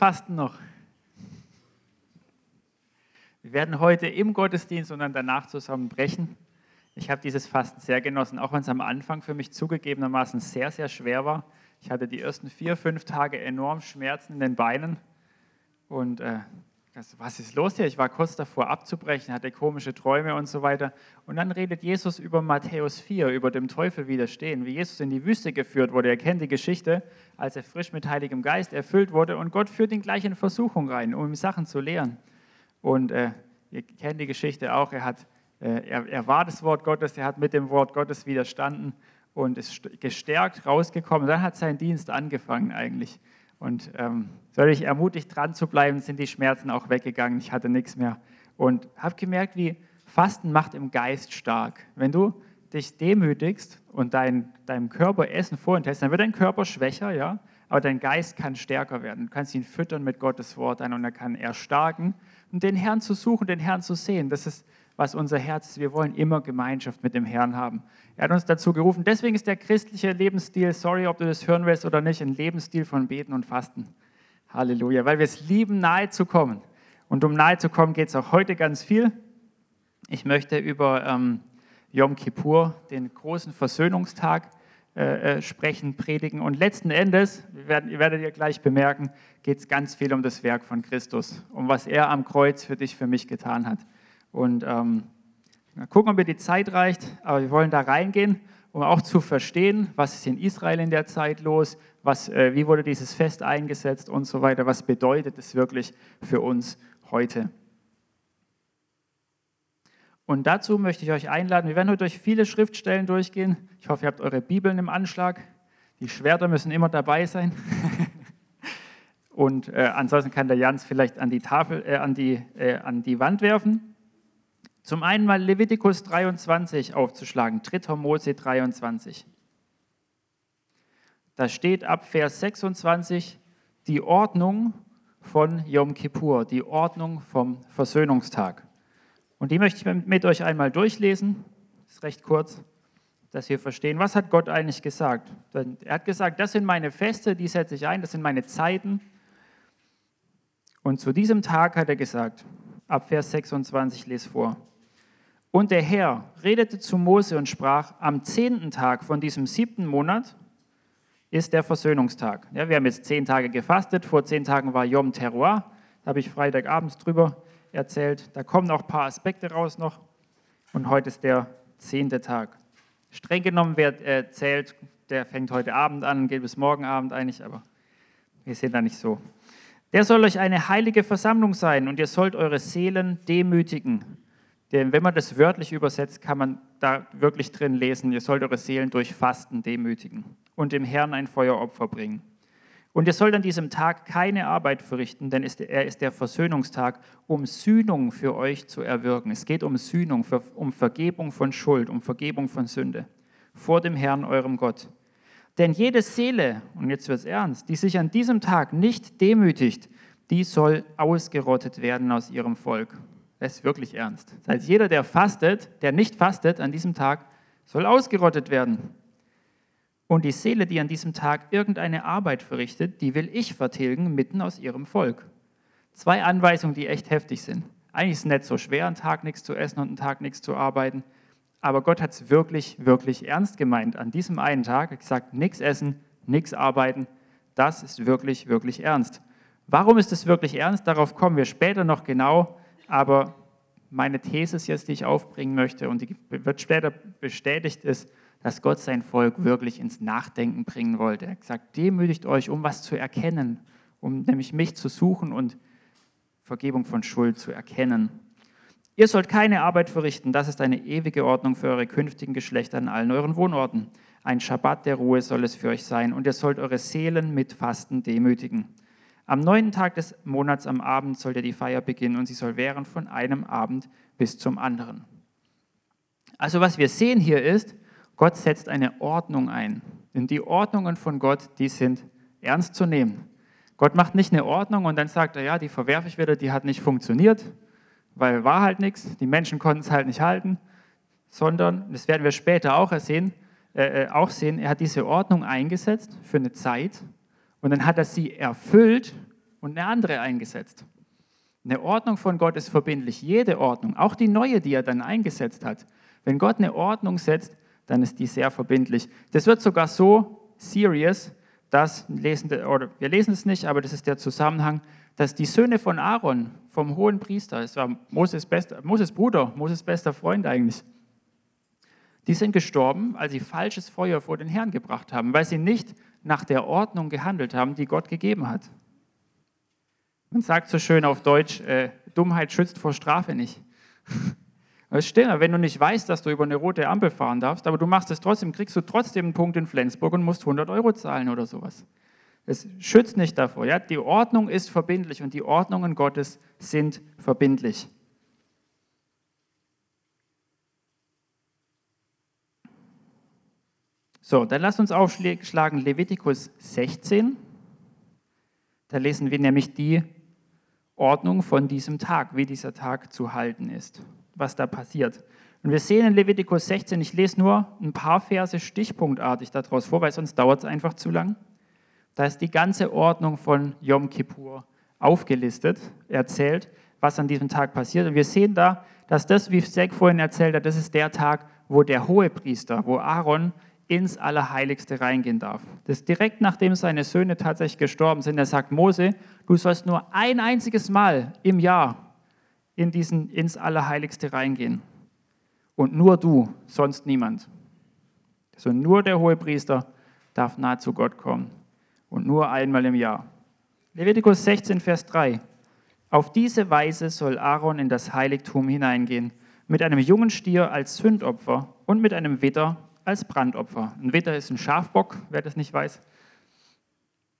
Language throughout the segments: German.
Fasten noch. Wir werden heute im Gottesdienst und dann danach zusammen brechen. Ich habe dieses Fasten sehr genossen, auch wenn es am Anfang für mich zugegebenermaßen sehr, sehr schwer war. Ich hatte die ersten vier, fünf Tage enorm Schmerzen in den Beinen und äh, was ist los hier? Ich war kurz davor abzubrechen, hatte komische Träume und so weiter. Und dann redet Jesus über Matthäus 4, über dem Teufel widerstehen, wie Jesus in die Wüste geführt wurde. Er kennt die Geschichte, als er frisch mit Heiligem Geist erfüllt wurde und Gott führt ihn gleich in Versuchung rein, um ihm Sachen zu lehren. Und äh, ihr kennt die Geschichte auch, er, hat, äh, er, er war das Wort Gottes, er hat mit dem Wort Gottes widerstanden und ist gestärkt rausgekommen. Dann hat sein Dienst angefangen eigentlich. Und ähm, ich ermutigt dran zu bleiben, sind die Schmerzen auch weggegangen. Ich hatte nichts mehr. Und habe gemerkt, wie Fasten macht im Geist stark. Wenn du dich demütigst und dein, deinem Körper Essen vorentest, dann wird dein Körper schwächer, ja, aber dein Geist kann stärker werden. Du kannst ihn füttern mit Gottes Wort und er kann erstarken. Und den Herrn zu suchen, den Herrn zu sehen, das ist, was unser Herz ist. Wir wollen immer Gemeinschaft mit dem Herrn haben. Er hat uns dazu gerufen. Deswegen ist der christliche Lebensstil, sorry, ob du das hören willst oder nicht, ein Lebensstil von Beten und Fasten. Halleluja, weil wir es lieben, nahe zu kommen. Und um nahe zu kommen, geht es auch heute ganz viel. Ich möchte über ähm, Yom Kippur, den großen Versöhnungstag, äh, äh, sprechen, predigen. Und letzten Endes, werden, ihr werdet ihr gleich bemerken, geht es ganz viel um das Werk von Christus, um was er am Kreuz für dich, für mich getan hat. Und ähm, mal gucken, ob mir die Zeit reicht, aber wir wollen da reingehen, um auch zu verstehen, was ist in Israel in der Zeit los, was, äh, wie wurde dieses Fest eingesetzt und so weiter, was bedeutet es wirklich für uns heute. Und dazu möchte ich euch einladen, wir werden heute durch viele Schriftstellen durchgehen. Ich hoffe, ihr habt eure Bibeln im Anschlag. Die Schwerter müssen immer dabei sein. Und äh, ansonsten kann der Jans vielleicht an die Tafel, äh, an, die, äh, an die Wand werfen. Zum einen mal Levitikus 23 aufzuschlagen, 3. Mose 23. Da steht ab Vers 26 die Ordnung von Yom Kippur, die Ordnung vom Versöhnungstag. Und die möchte ich mit euch einmal durchlesen. Ist recht kurz, dass wir verstehen, was hat Gott eigentlich gesagt. Er hat gesagt, das sind meine Feste, die setze ich ein, das sind meine Zeiten. Und zu diesem Tag hat er gesagt, ab Vers 26 lese vor. Und der Herr redete zu Mose und sprach, am zehnten Tag von diesem siebten Monat ist der Versöhnungstag. Ja, wir haben jetzt zehn Tage gefastet, vor zehn Tagen war Yom Teruah, da habe ich Freitagabends drüber erzählt. Da kommen auch ein paar Aspekte raus noch. Und heute ist der zehnte Tag. Streng genommen, wer äh, zählt, der fängt heute Abend an, geht bis morgen Abend eigentlich, aber wir sind da nicht so. Der soll euch eine heilige Versammlung sein und ihr sollt eure Seelen demütigen. Denn wenn man das wörtlich übersetzt, kann man da wirklich drin lesen, ihr sollt eure Seelen durch Fasten demütigen und dem Herrn ein Feueropfer bringen. Und ihr sollt an diesem Tag keine Arbeit verrichten, denn er ist der Versöhnungstag, um Sühnung für euch zu erwirken. Es geht um Sühnung, um Vergebung von Schuld, um Vergebung von Sünde vor dem Herrn, eurem Gott. Denn jede Seele, und jetzt wird es ernst, die sich an diesem Tag nicht demütigt, die soll ausgerottet werden aus ihrem Volk. Das ist wirklich ernst. Das heißt, jeder, der fastet, der nicht fastet an diesem Tag, soll ausgerottet werden. Und die Seele, die an diesem Tag irgendeine Arbeit verrichtet, die will ich vertilgen mitten aus ihrem Volk. Zwei Anweisungen, die echt heftig sind. Eigentlich ist es nicht so schwer, einen Tag nichts zu essen und einen Tag nichts zu arbeiten. Aber Gott hat es wirklich, wirklich ernst gemeint. An diesem einen Tag hat gesagt, nichts essen, nichts arbeiten. Das ist wirklich, wirklich ernst. Warum ist es wirklich ernst? Darauf kommen wir später noch genau. Aber meine These jetzt, die ich aufbringen möchte und die wird später bestätigt, ist, dass Gott sein Volk wirklich ins Nachdenken bringen wollte. Er hat gesagt, demütigt euch, um was zu erkennen, um nämlich mich zu suchen und Vergebung von Schuld zu erkennen. Ihr sollt keine Arbeit verrichten, das ist eine ewige Ordnung für eure künftigen Geschlechter an allen euren Wohnorten. Ein Schabbat der Ruhe soll es für euch sein und ihr sollt eure Seelen mit Fasten demütigen. Am neunten Tag des Monats am Abend soll ihr die Feier beginnen und sie soll währen von einem Abend bis zum anderen. Also was wir sehen hier ist, Gott setzt eine Ordnung ein. Denn die Ordnungen von Gott, die sind ernst zu nehmen. Gott macht nicht eine Ordnung und dann sagt er, ja, die verwerfe ich wieder, die hat nicht funktioniert, weil war halt nichts, die Menschen konnten es halt nicht halten, sondern, das werden wir später auch sehen, äh, äh, auch sehen, er hat diese Ordnung eingesetzt für eine Zeit und dann hat er sie erfüllt und eine andere eingesetzt. Eine Ordnung von Gott ist verbindlich. Jede Ordnung, auch die neue, die er dann eingesetzt hat. Wenn Gott eine Ordnung setzt, dann ist die sehr verbindlich. Das wird sogar so serious, dass, lesen, oder wir lesen es nicht, aber das ist der Zusammenhang, dass die Söhne von Aaron, vom hohen Priester, es war Moses, bester, Moses Bruder, Moses bester Freund eigentlich, die sind gestorben, als sie falsches Feuer vor den Herrn gebracht haben, weil sie nicht nach der Ordnung gehandelt haben, die Gott gegeben hat. Man sagt so schön auf Deutsch, äh, Dummheit schützt vor Strafe nicht. Das stimmt, wenn du nicht weißt, dass du über eine rote Ampel fahren darfst, aber du machst es trotzdem, kriegst du trotzdem einen Punkt in Flensburg und musst 100 Euro zahlen oder sowas. Es schützt nicht davor. Ja? Die Ordnung ist verbindlich und die Ordnungen Gottes sind verbindlich. So, dann lasst uns aufschlagen Levitikus 16. Da lesen wir nämlich die Ordnung von diesem Tag, wie dieser Tag zu halten ist, was da passiert. Und wir sehen in Levitikus 16, ich lese nur ein paar Verse stichpunktartig daraus vor, weil sonst dauert es einfach zu lang. Da ist die ganze Ordnung von Yom Kippur aufgelistet, erzählt, was an diesem Tag passiert. Und wir sehen da, dass das, wie Zack vorhin erzählt hat, das ist der Tag, wo der Hohepriester, wo Aaron ins Allerheiligste reingehen darf. Das ist direkt nachdem seine Söhne tatsächlich gestorben sind. Er sagt, Mose, du sollst nur ein einziges Mal im Jahr in diesen, ins Allerheiligste reingehen. Und nur du, sonst niemand. Also nur der Hohepriester darf nahe zu Gott kommen. Und nur einmal im Jahr. Levitikus 16, Vers 3. Auf diese Weise soll Aaron in das Heiligtum hineingehen, mit einem jungen Stier als Sündopfer und mit einem Witter als Brandopfer. Ein Witter ist ein Schafbock, wer das nicht weiß.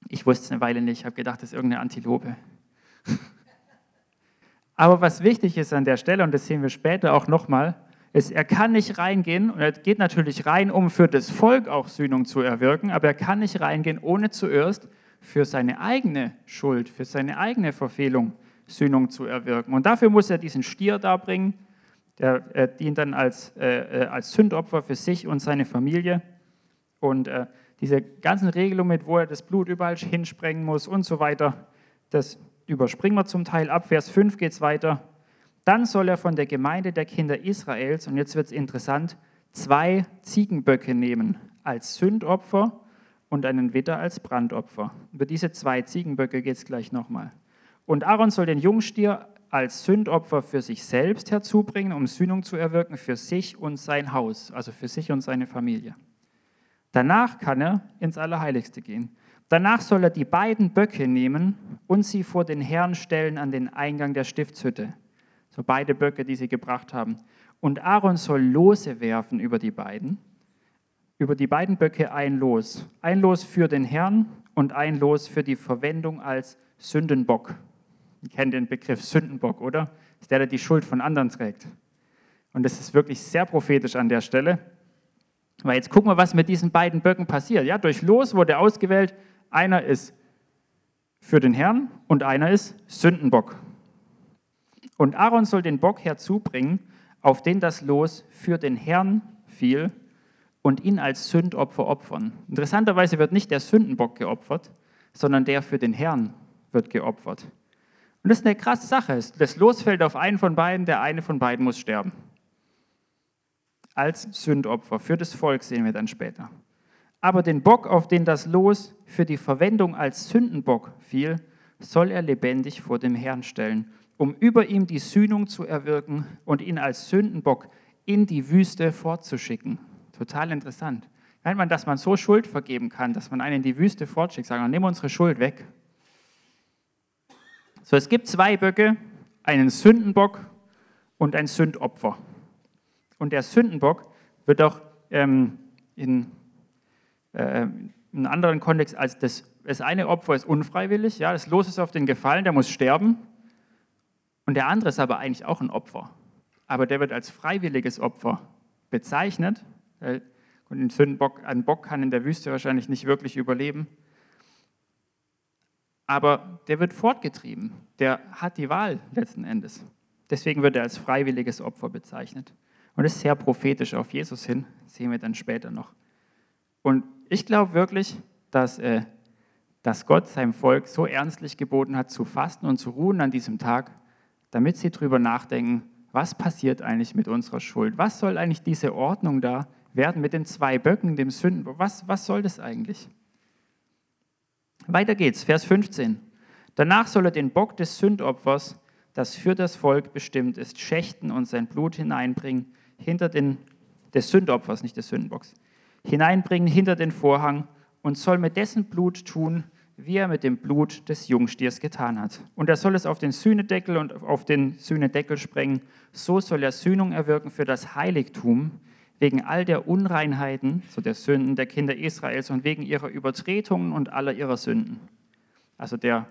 Ich wusste es eine Weile nicht, habe gedacht, das ist irgendeine Antilope. Aber was wichtig ist an der Stelle, und das sehen wir später auch nochmal, ist, er kann nicht reingehen, und er geht natürlich rein, um für das Volk auch Sühnung zu erwirken, aber er kann nicht reingehen, ohne zuerst für seine eigene Schuld, für seine eigene Verfehlung Sühnung zu erwirken. Und dafür muss er diesen Stier darbringen, der äh, dient dann als, äh, äh, als Sündopfer für sich und seine Familie. Und äh, diese ganzen Regelungen, mit wo er das Blut überall hinsprengen muss und so weiter, das überspringen wir zum Teil. Ab Vers 5 geht es weiter. Dann soll er von der Gemeinde der Kinder Israels, und jetzt wird es interessant, zwei Ziegenböcke nehmen als Sündopfer und einen Witter als Brandopfer. Über diese zwei Ziegenböcke geht es gleich nochmal. Und Aaron soll den Jungstier als Sündopfer für sich selbst herzubringen, um Sühnung zu erwirken für sich und sein Haus, also für sich und seine Familie. Danach kann er ins Allerheiligste gehen. Danach soll er die beiden Böcke nehmen und sie vor den Herrn stellen an den Eingang der Stiftshütte. So beide Böcke, die sie gebracht haben. Und Aaron soll Lose werfen über die beiden. Über die beiden Böcke ein Los. Ein Los für den Herrn und ein Los für die Verwendung als Sündenbock. Ihr kennt den Begriff Sündenbock, oder? Das ist der, der die Schuld von anderen trägt. Und das ist wirklich sehr prophetisch an der Stelle. Weil jetzt gucken wir, was mit diesen beiden Böcken passiert. Ja, durch Los wurde ausgewählt, einer ist für den Herrn und einer ist Sündenbock. Und Aaron soll den Bock herzubringen, auf den das Los für den Herrn fiel und ihn als Sündopfer opfern. Interessanterweise wird nicht der Sündenbock geopfert, sondern der für den Herrn wird geopfert. Und das ist eine krasse Sache. Das Los fällt auf einen von beiden, der eine von beiden muss sterben. Als Sündopfer für das Volk sehen wir dann später. Aber den Bock, auf den das Los für die Verwendung als Sündenbock fiel, soll er lebendig vor dem Herrn stellen, um über ihm die Sühnung zu erwirken und ihn als Sündenbock in die Wüste fortzuschicken. Total interessant. Meint man, dass man so Schuld vergeben kann, dass man einen in die Wüste fortschickt, sagen, nimm unsere Schuld weg. So, es gibt zwei Böcke, einen Sündenbock und ein Sündopfer. Und der Sündenbock wird auch ähm, in, äh, in einem anderen Kontext als das, das eine Opfer ist unfreiwillig, ja, das Los ist auf den gefallen, der muss sterben. Und der andere ist aber eigentlich auch ein Opfer. Aber der wird als freiwilliges Opfer bezeichnet. Und ein Sündenbock, ein Bock kann in der Wüste wahrscheinlich nicht wirklich überleben aber der wird fortgetrieben. Der hat die Wahl letzten Endes. Deswegen wird er als freiwilliges Opfer bezeichnet. Und das ist sehr prophetisch auf Jesus hin, sehen wir dann später noch. Und ich glaube wirklich, dass äh, dass Gott seinem Volk so ernstlich geboten hat, zu fasten und zu ruhen an diesem Tag, damit sie darüber nachdenken, was passiert eigentlich mit unserer Schuld? Was soll eigentlich diese Ordnung da werden mit den zwei Böcken, dem Sünden? Was, was soll das eigentlich? Weiter geht's, Vers 15. Danach soll er den Bock des Sündopfers, das für das Volk bestimmt ist, schächten und sein Blut hineinbringen hinter den, des Sündopfers, nicht des Sündenbocks, hineinbringen hinter den Vorhang und soll mit dessen Blut tun, wie er mit dem Blut des Jungstiers getan hat. Und er soll es auf den Sühnedeckel und auf den Sühnedeckel sprengen. So soll er Sühnung erwirken für das Heiligtum, wegen all der Unreinheiten, so der Sünden der Kinder Israels und wegen ihrer Übertretungen und aller ihrer Sünden. Also der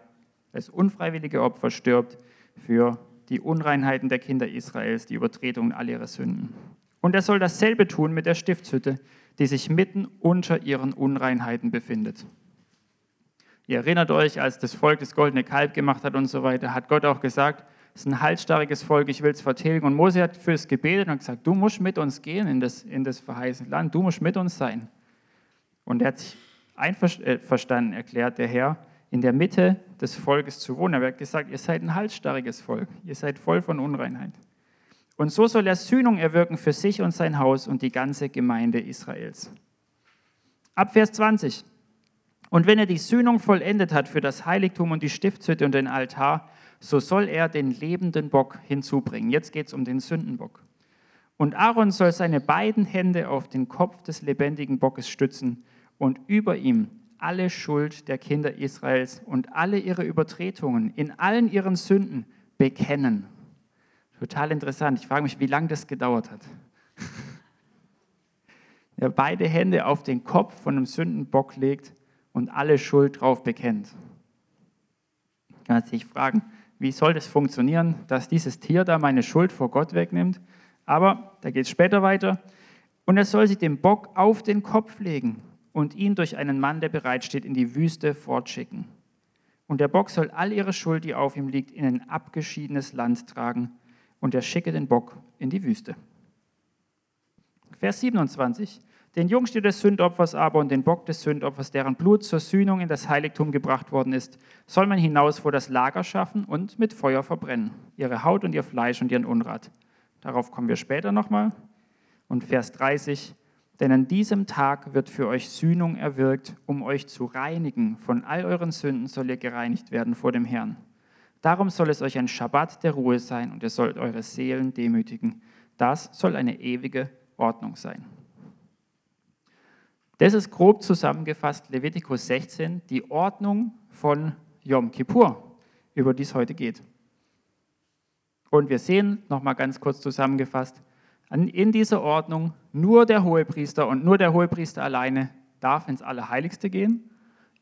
das unfreiwillige Opfer stirbt für die Unreinheiten der Kinder Israels, die Übertretungen all ihrer Sünden. Und er soll dasselbe tun mit der Stiftshütte, die sich mitten unter ihren Unreinheiten befindet. Ihr erinnert euch, als das Volk das goldene Kalb gemacht hat und so weiter, hat Gott auch gesagt, es ist ein halsstarriges Volk, ich will es vertilgen. Und Mose hat für es gebetet und gesagt, du musst mit uns gehen in das, in das verheißene Land, du musst mit uns sein. Und er hat sich einverstanden erklärt, der Herr, in der Mitte des Volkes zu wohnen. Er hat gesagt, ihr seid ein halsstarriges Volk, ihr seid voll von Unreinheit. Und so soll er Sühnung erwirken für sich und sein Haus und die ganze Gemeinde Israels. Ab Vers 20. Und wenn er die Sühnung vollendet hat für das Heiligtum und die Stiftshütte und den Altar, so soll er den lebenden Bock hinzubringen. Jetzt geht es um den Sündenbock. Und Aaron soll seine beiden Hände auf den Kopf des lebendigen Bockes stützen und über ihm alle Schuld der Kinder Israels und alle ihre Übertretungen in allen ihren Sünden bekennen. Total interessant. Ich frage mich, wie lange das gedauert hat. Er beide Hände auf den Kopf von einem Sündenbock legt und alle Schuld drauf bekennt. Kann man sich fragen, wie soll das funktionieren, dass dieses Tier da meine Schuld vor Gott wegnimmt? Aber da geht es später weiter. Und er soll sich den Bock auf den Kopf legen und ihn durch einen Mann, der bereitsteht, in die Wüste fortschicken. Und der Bock soll all ihre Schuld, die auf ihm liegt, in ein abgeschiedenes Land tragen. Und er schicke den Bock in die Wüste. Vers 27 den Jungstier des Sündopfers aber und den Bock des Sündopfers, deren Blut zur Sühnung in das Heiligtum gebracht worden ist, soll man hinaus vor das Lager schaffen und mit Feuer verbrennen, ihre Haut und ihr Fleisch und ihren Unrat. Darauf kommen wir später nochmal. Und Vers 30, denn an diesem Tag wird für euch Sühnung erwirkt, um euch zu reinigen. Von all euren Sünden soll ihr gereinigt werden vor dem Herrn. Darum soll es euch ein Schabbat der Ruhe sein und ihr sollt eure Seelen demütigen. Das soll eine ewige Ordnung sein. Das ist grob zusammengefasst Levitikus 16, die Ordnung von Yom Kippur, über die es heute geht. Und wir sehen, nochmal ganz kurz zusammengefasst, in dieser Ordnung nur der Hohepriester und nur der Hohepriester alleine darf ins Allerheiligste gehen.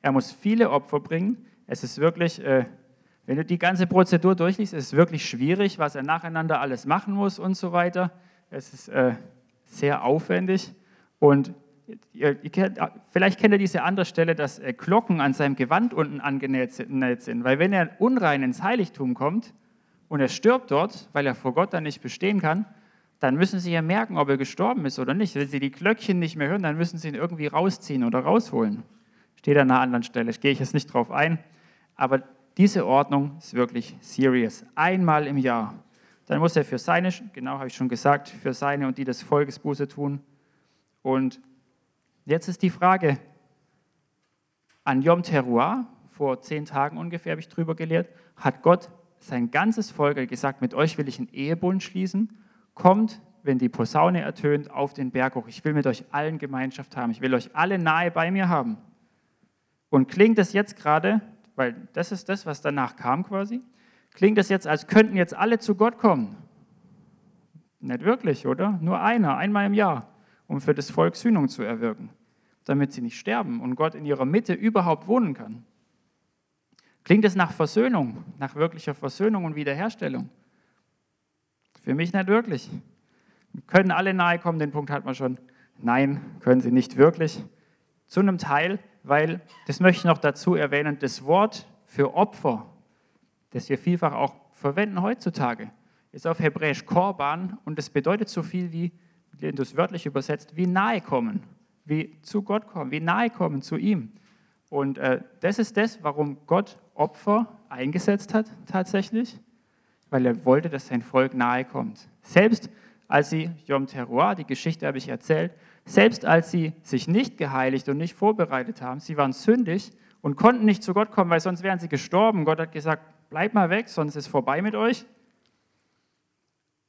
Er muss viele Opfer bringen. Es ist wirklich, äh, wenn du die ganze Prozedur durchliest, ist wirklich schwierig, was er nacheinander alles machen muss und so weiter. Es ist äh, sehr aufwendig und Ihr, ihr kennt, vielleicht kennt ihr diese andere Stelle, dass äh, Glocken an seinem Gewand unten angenäht sind. Weil wenn er unrein ins Heiligtum kommt und er stirbt dort, weil er vor Gott dann nicht bestehen kann, dann müssen sie ja merken, ob er gestorben ist oder nicht. Wenn sie die Glöckchen nicht mehr hören, dann müssen sie ihn irgendwie rausziehen oder rausholen. Steht an einer anderen Stelle, gehe ich jetzt nicht drauf ein. Aber diese Ordnung ist wirklich serious. Einmal im Jahr. Dann muss er für seine, genau habe ich schon gesagt, für seine und die des Volkes Buße tun. Und Jetzt ist die Frage, an Yom Teruah, vor zehn Tagen ungefähr habe ich drüber gelehrt, hat Gott sein ganzes Volk gesagt, mit euch will ich einen Ehebund schließen, kommt, wenn die Posaune ertönt, auf den Berg hoch. Ich will mit euch allen Gemeinschaft haben, ich will euch alle nahe bei mir haben. Und klingt das jetzt gerade, weil das ist das, was danach kam quasi, klingt das jetzt, als könnten jetzt alle zu Gott kommen? Nicht wirklich, oder? Nur einer, einmal im Jahr um für das Volk Sühnung zu erwirken, damit sie nicht sterben und Gott in ihrer Mitte überhaupt wohnen kann. Klingt es nach Versöhnung, nach wirklicher Versöhnung und Wiederherstellung? Für mich nicht wirklich. Können alle nahe kommen, den Punkt hat man schon. Nein, können sie nicht wirklich. Zu einem Teil, weil, das möchte ich noch dazu erwähnen, das Wort für Opfer, das wir vielfach auch verwenden heutzutage, ist auf Hebräisch Korban und das bedeutet so viel wie das wörtlich übersetzt, wie nahe kommen, wie zu Gott kommen, wie nahe kommen zu ihm. Und äh, das ist das, warum Gott Opfer eingesetzt hat tatsächlich, weil er wollte, dass sein Volk nahe kommt. Selbst als sie Yom Teruah, die Geschichte habe ich erzählt, selbst als sie sich nicht geheiligt und nicht vorbereitet haben, sie waren sündig und konnten nicht zu Gott kommen, weil sonst wären sie gestorben. Gott hat gesagt, bleib mal weg, sonst ist vorbei mit euch.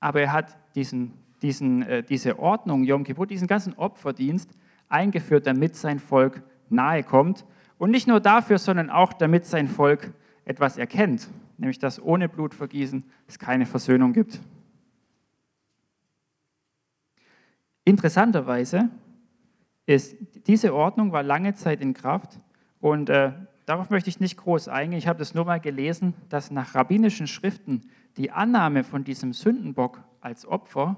Aber er hat diesen, diesen, äh, diese Ordnung, Yom Kippur, diesen ganzen Opferdienst eingeführt, damit sein Volk nahe kommt. Und nicht nur dafür, sondern auch damit sein Volk etwas erkennt, nämlich dass ohne Blutvergießen es keine Versöhnung gibt. Interessanterweise ist diese Ordnung war lange Zeit in Kraft und äh, darauf möchte ich nicht groß eingehen. Ich habe das nur mal gelesen, dass nach rabbinischen Schriften die Annahme von diesem Sündenbock als Opfer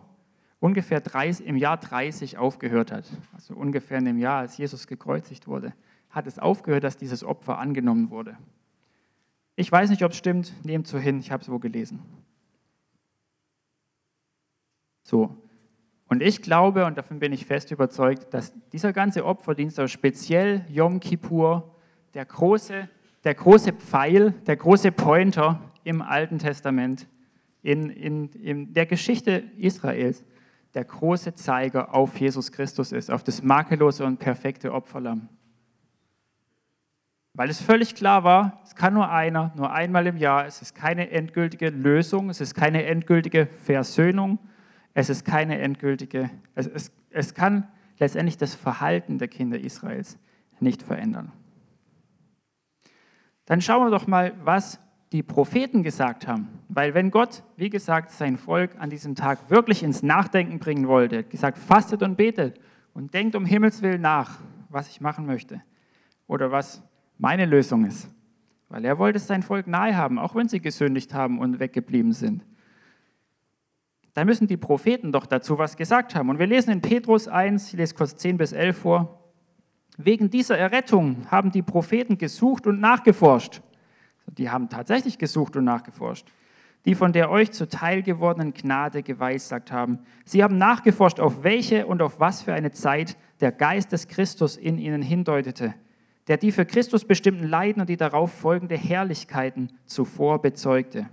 ungefähr 30, im Jahr 30 aufgehört hat. Also ungefähr in dem Jahr, als Jesus gekreuzigt wurde, hat es aufgehört, dass dieses Opfer angenommen wurde. Ich weiß nicht, ob es stimmt, nehmt so hin, ich habe es wo gelesen. So, und ich glaube, und davon bin ich fest überzeugt, dass dieser ganze Opferdienst, aber speziell Yom Kippur, der große, der große Pfeil, der große Pointer im Alten Testament, in, in, in der Geschichte Israels, der große Zeiger auf Jesus Christus ist, auf das makellose und perfekte Opferlamm. Weil es völlig klar war, es kann nur einer, nur einmal im Jahr, es ist keine endgültige Lösung, es ist keine endgültige Versöhnung, es ist keine endgültige, es, es, es kann letztendlich das Verhalten der Kinder Israels nicht verändern. Dann schauen wir doch mal, was die Propheten gesagt haben. Weil wenn Gott, wie gesagt, sein Volk an diesem Tag wirklich ins Nachdenken bringen wollte, gesagt, fastet und betet und denkt um Himmels Willen nach, was ich machen möchte oder was meine Lösung ist. Weil er wollte sein Volk nahe haben, auch wenn sie gesündigt haben und weggeblieben sind da müssen die Propheten doch dazu was gesagt haben. Und wir lesen in Petrus 1, ich lese kurz 10 bis 11 vor, wegen dieser Errettung haben die Propheten gesucht und nachgeforscht. Die haben tatsächlich gesucht und nachgeforscht. Die von der euch zuteil gewordenen Gnade geweissagt haben. Sie haben nachgeforscht, auf welche und auf was für eine Zeit der Geist des Christus in ihnen hindeutete, der die für Christus bestimmten Leiden und die darauf folgende Herrlichkeiten zuvor bezeugte.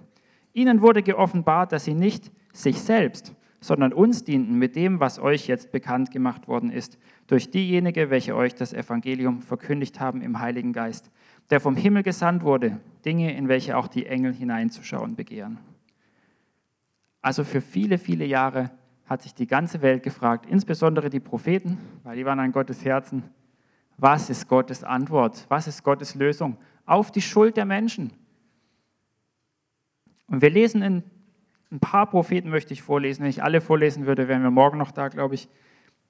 Ihnen wurde geoffenbart, dass sie nicht sich selbst, sondern uns dienten mit dem, was euch jetzt bekannt gemacht worden ist, durch diejenige, welche euch das Evangelium verkündigt haben im Heiligen Geist, der vom Himmel gesandt wurde, Dinge, in welche auch die Engel hineinzuschauen begehren. Also für viele, viele Jahre hat sich die ganze Welt gefragt, insbesondere die Propheten, weil die waren an Gottes Herzen, was ist Gottes Antwort, was ist Gottes Lösung auf die Schuld der Menschen. Und wir lesen in ein paar Propheten möchte ich vorlesen. Wenn ich alle vorlesen würde, wären wir morgen noch da, glaube ich.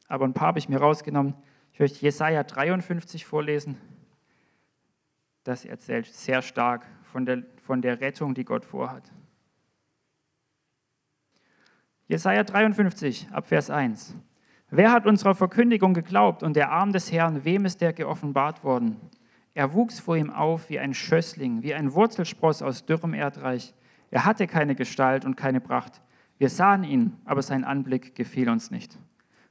Aber ein paar habe ich mir rausgenommen. Ich möchte Jesaja 53 vorlesen. Das erzählt sehr stark von der, von der Rettung, die Gott vorhat. Jesaja 53, Abvers 1. Wer hat unserer Verkündigung geglaubt und der Arm des Herrn, wem ist der geoffenbart worden? Er wuchs vor ihm auf wie ein Schössling, wie ein Wurzelspross aus dürrem Erdreich. Er hatte keine Gestalt und keine Pracht. Wir sahen ihn, aber sein Anblick gefiel uns nicht.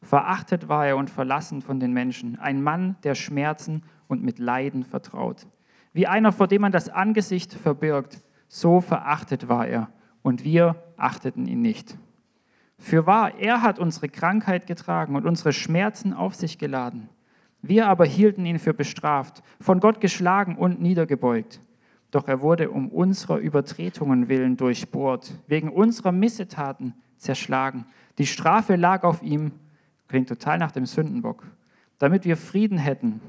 Verachtet war er und verlassen von den Menschen, ein Mann, der Schmerzen und mit Leiden vertraut. Wie einer, vor dem man das Angesicht verbirgt, so verachtet war er, und wir achteten ihn nicht. Für wahr, er hat unsere Krankheit getragen und unsere Schmerzen auf sich geladen. Wir aber hielten ihn für bestraft, von Gott geschlagen und niedergebeugt. Doch er wurde um unserer Übertretungen willen durchbohrt, wegen unserer Missetaten zerschlagen. Die Strafe lag auf ihm, klingt total nach dem Sündenbock, damit wir Frieden hätten.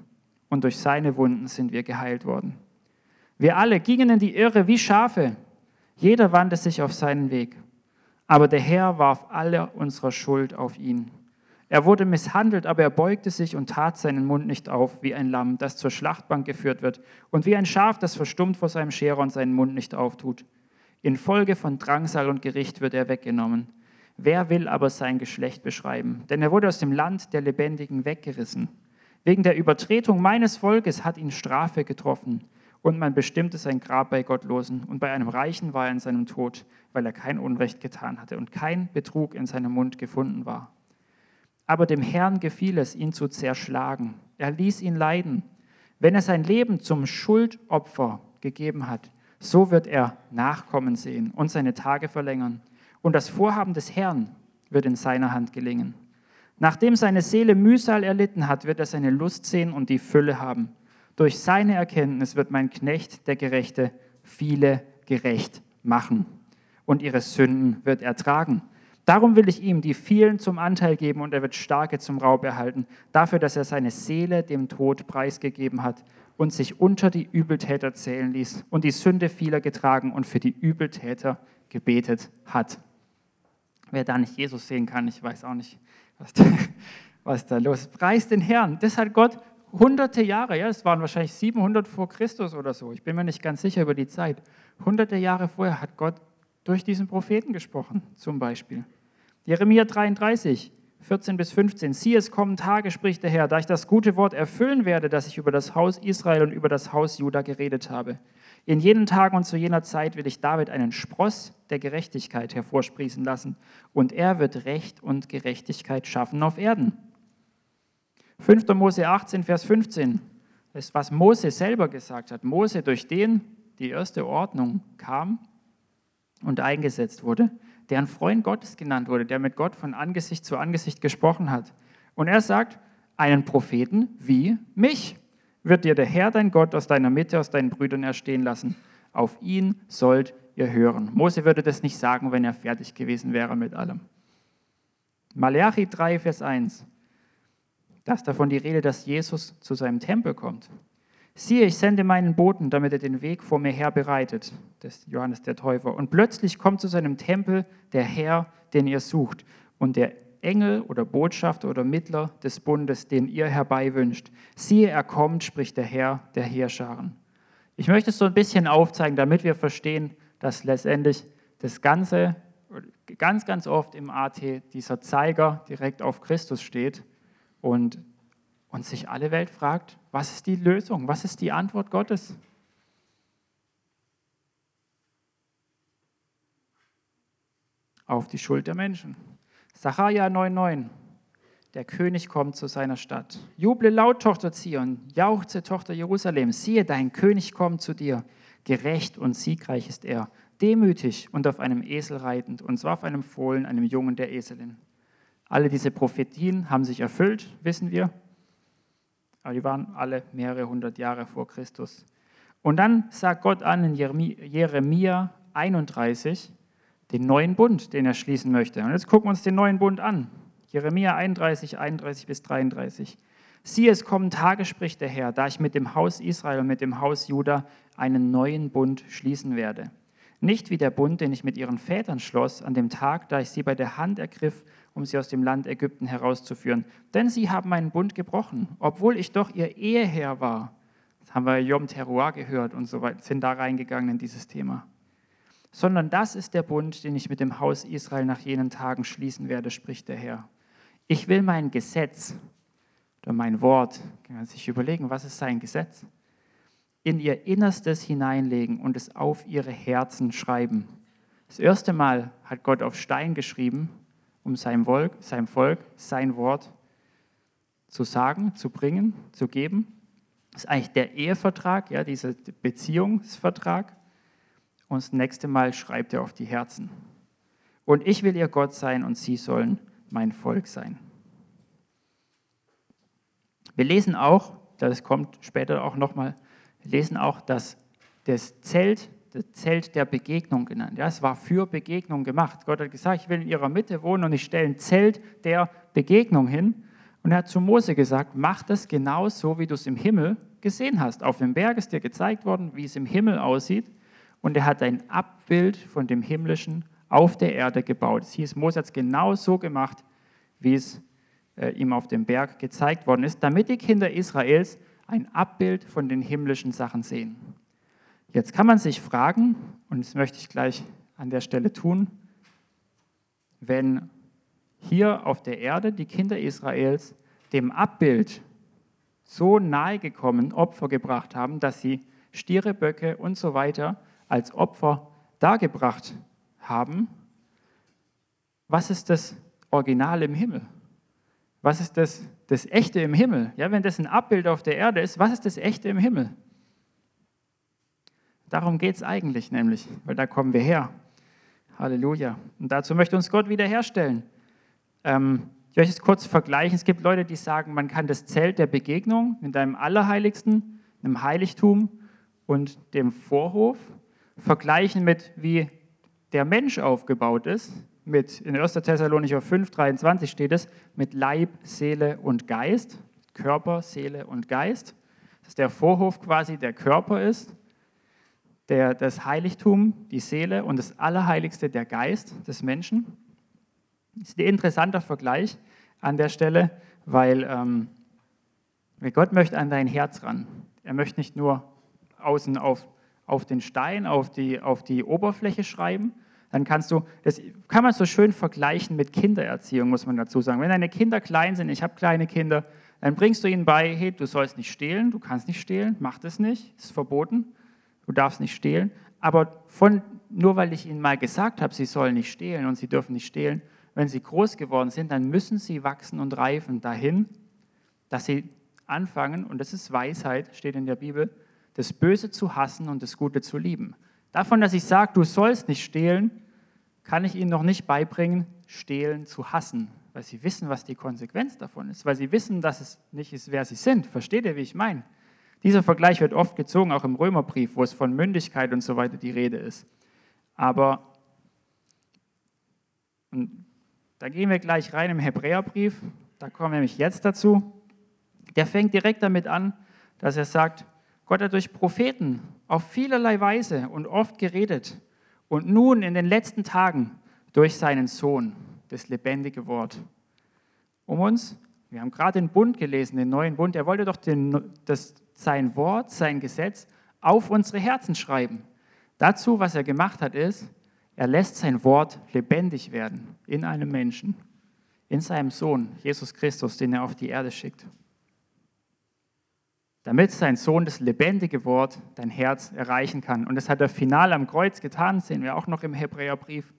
Und durch seine Wunden sind wir geheilt worden. Wir alle gingen in die Irre wie Schafe. Jeder wandte sich auf seinen Weg. Aber der Herr warf alle unserer Schuld auf ihn. Er wurde misshandelt, aber er beugte sich und tat seinen Mund nicht auf, wie ein Lamm, das zur Schlachtbank geführt wird, und wie ein Schaf, das verstummt vor seinem Scherer und seinen Mund nicht auftut. Infolge von Drangsal und Gericht wird er weggenommen. Wer will aber sein Geschlecht beschreiben? Denn er wurde aus dem Land der Lebendigen weggerissen. Wegen der Übertretung meines Volkes hat ihn Strafe getroffen, und man bestimmte sein Grab bei Gottlosen, und bei einem Reichen war er in seinem Tod, weil er kein Unrecht getan hatte und kein Betrug in seinem Mund gefunden war. Aber dem Herrn gefiel es, ihn zu zerschlagen. Er ließ ihn leiden. Wenn er sein Leben zum Schuldopfer gegeben hat, so wird er Nachkommen sehen und seine Tage verlängern. Und das Vorhaben des Herrn wird in seiner Hand gelingen. Nachdem seine Seele Mühsal erlitten hat, wird er seine Lust sehen und die Fülle haben. Durch seine Erkenntnis wird mein Knecht, der Gerechte, viele gerecht machen. Und ihre Sünden wird er tragen. Darum will ich ihm die vielen zum Anteil geben und er wird starke zum Raub erhalten, dafür, dass er seine Seele dem Tod preisgegeben hat und sich unter die Übeltäter zählen ließ und die Sünde vieler getragen und für die Übeltäter gebetet hat. Wer da nicht Jesus sehen kann, ich weiß auch nicht, was da, was da los. Preis den Herrn. Das hat Gott hunderte Jahre, ja, es waren wahrscheinlich 700 vor Christus oder so, ich bin mir nicht ganz sicher über die Zeit. Hunderte Jahre vorher hat Gott durch diesen Propheten gesprochen, zum Beispiel. Jeremia 33, 14 bis 15. Siehe, es kommen Tage, spricht der Herr, da ich das gute Wort erfüllen werde, das ich über das Haus Israel und über das Haus Juda geredet habe. In jenen Tagen und zu jener Zeit will ich David einen Spross der Gerechtigkeit hervorsprießen lassen, und er wird Recht und Gerechtigkeit schaffen auf Erden. 5. Mose 18, Vers 15. Das ist, was Mose selber gesagt hat. Mose, durch den die erste Ordnung kam und eingesetzt wurde, der ein Freund Gottes genannt wurde, der mit Gott von Angesicht zu Angesicht gesprochen hat. Und er sagt, einen Propheten wie mich wird dir der Herr, dein Gott, aus deiner Mitte, aus deinen Brüdern erstehen lassen. Auf ihn sollt ihr hören. Mose würde das nicht sagen, wenn er fertig gewesen wäre mit allem. Malachi 3, Vers 1. Das ist davon die Rede, dass Jesus zu seinem Tempel kommt. Siehe, ich sende meinen Boten, damit er den Weg vor mir her bereitet. Das Johannes der Täufer. Und plötzlich kommt zu seinem Tempel der Herr, den ihr sucht. Und der Engel oder Botschafter oder Mittler des Bundes, den ihr herbeiwünscht. Siehe, er kommt, spricht der Herr der Heerscharen. Ich möchte es so ein bisschen aufzeigen, damit wir verstehen, dass letztendlich das Ganze ganz, ganz oft im AT dieser Zeiger direkt auf Christus steht und, und sich alle Welt fragt, was ist die Lösung? Was ist die Antwort Gottes? Auf die Schuld der Menschen. Sacharja 9,9. Der König kommt zu seiner Stadt. Juble laut, Tochter Zion, jauchze, Tochter Jerusalem. Siehe, dein König kommt zu dir. Gerecht und siegreich ist er, demütig und auf einem Esel reitend, und zwar auf einem Fohlen, einem Jungen der Eselin. Alle diese Prophetien haben sich erfüllt, wissen wir aber die waren alle mehrere hundert Jahre vor Christus. Und dann sagt Gott an in Jeremia 31 den neuen Bund, den er schließen möchte. Und jetzt gucken wir uns den neuen Bund an. Jeremia 31, 31 bis 33. Siehe, es kommen Tage, spricht der Herr, da ich mit dem Haus Israel und mit dem Haus Juda einen neuen Bund schließen werde. Nicht wie der Bund, den ich mit ihren Vätern schloss, an dem Tag, da ich sie bei der Hand ergriff um sie aus dem Land Ägypten herauszuführen. Denn sie haben meinen Bund gebrochen, obwohl ich doch ihr Eheherr war. Das haben wir Yom Teruah gehört und so weiter, sind da reingegangen in dieses Thema. Sondern das ist der Bund, den ich mit dem Haus Israel nach jenen Tagen schließen werde, spricht der Herr. Ich will mein Gesetz oder mein Wort, kann man sich überlegen, was ist sein Gesetz, in ihr Innerstes hineinlegen und es auf ihre Herzen schreiben. Das erste Mal hat Gott auf Stein geschrieben um seinem Volk, seinem Volk sein Wort zu sagen, zu bringen, zu geben. Das ist eigentlich der Ehevertrag, ja, dieser Beziehungsvertrag. Und das nächste Mal schreibt er auf die Herzen. Und ich will ihr Gott sein und sie sollen mein Volk sein. Wir lesen auch, das kommt später auch nochmal, wir lesen auch, dass das Zelt das Zelt der Begegnung genannt. Ja, es war für Begegnung gemacht. Gott hat gesagt, ich will in ihrer Mitte wohnen und ich stelle ein Zelt der Begegnung hin. Und er hat zu Mose gesagt, mach das genau so, wie du es im Himmel gesehen hast. Auf dem Berg ist dir gezeigt worden, wie es im Himmel aussieht. Und er hat ein Abbild von dem Himmlischen auf der Erde gebaut. Es hieß, Mose hat es genau so gemacht, wie es äh, ihm auf dem Berg gezeigt worden ist, damit die Kinder Israels ein Abbild von den himmlischen Sachen sehen. Jetzt kann man sich fragen, und das möchte ich gleich an der Stelle tun, wenn hier auf der Erde die Kinder Israels dem Abbild so nahe gekommen Opfer gebracht haben, dass sie Stiere, Böcke und so weiter als Opfer dargebracht haben, was ist das Original im Himmel? Was ist das das Echte im Himmel? Ja, wenn das ein Abbild auf der Erde ist, was ist das Echte im Himmel? Darum geht es eigentlich nämlich, weil da kommen wir her. Halleluja. Und dazu möchte uns Gott wiederherstellen. Ähm, ich möchte es kurz vergleichen. Es gibt Leute, die sagen, man kann das Zelt der Begegnung mit deinem Allerheiligsten, einem Heiligtum und dem Vorhof vergleichen mit, wie der Mensch aufgebaut ist. Mit, in 1. Thessalonicher 5, 23 steht es, mit Leib, Seele und Geist. Körper, Seele und Geist. Dass der Vorhof quasi der Körper ist der, das Heiligtum, die Seele und das Allerheiligste, der Geist des Menschen. Das ist ein interessanter Vergleich an der Stelle, weil ähm, Gott möchte an dein Herz ran. Er möchte nicht nur außen auf, auf den Stein, auf die, auf die Oberfläche schreiben. Dann kannst du, das kann man so schön vergleichen mit Kindererziehung, muss man dazu sagen. Wenn deine Kinder klein sind, ich habe kleine Kinder, dann bringst du ihnen bei, hey, du sollst nicht stehlen, du kannst nicht stehlen, mach das nicht, ist verboten du darfst nicht stehlen. Aber von, nur weil ich ihnen mal gesagt habe, sie sollen nicht stehlen und sie dürfen nicht stehlen, wenn sie groß geworden sind, dann müssen sie wachsen und reifen dahin, dass sie anfangen, und das ist Weisheit, steht in der Bibel, das Böse zu hassen und das Gute zu lieben. Davon, dass ich sage, du sollst nicht stehlen, kann ich ihnen noch nicht beibringen, stehlen zu hassen, weil sie wissen, was die Konsequenz davon ist, weil sie wissen, dass es nicht ist, wer sie sind. Versteht ihr, wie ich meine? Dieser Vergleich wird oft gezogen, auch im Römerbrief, wo es von Mündigkeit und so weiter die Rede ist. Aber da gehen wir gleich rein im Hebräerbrief, da kommen wir nämlich jetzt dazu. Der fängt direkt damit an, dass er sagt, Gott hat durch Propheten auf vielerlei Weise und oft geredet und nun in den letzten Tagen durch seinen Sohn, das lebendige Wort, um uns, wir haben gerade den Bund gelesen, den neuen Bund, er wollte doch den, das sein Wort, sein Gesetz auf unsere Herzen schreiben. Dazu, was er gemacht hat, ist, er lässt sein Wort lebendig werden in einem Menschen, in seinem Sohn, Jesus Christus, den er auf die Erde schickt. Damit sein Sohn das lebendige Wort dein Herz erreichen kann. Und das hat er final am Kreuz getan, sehen wir auch noch im Hebräerbrief.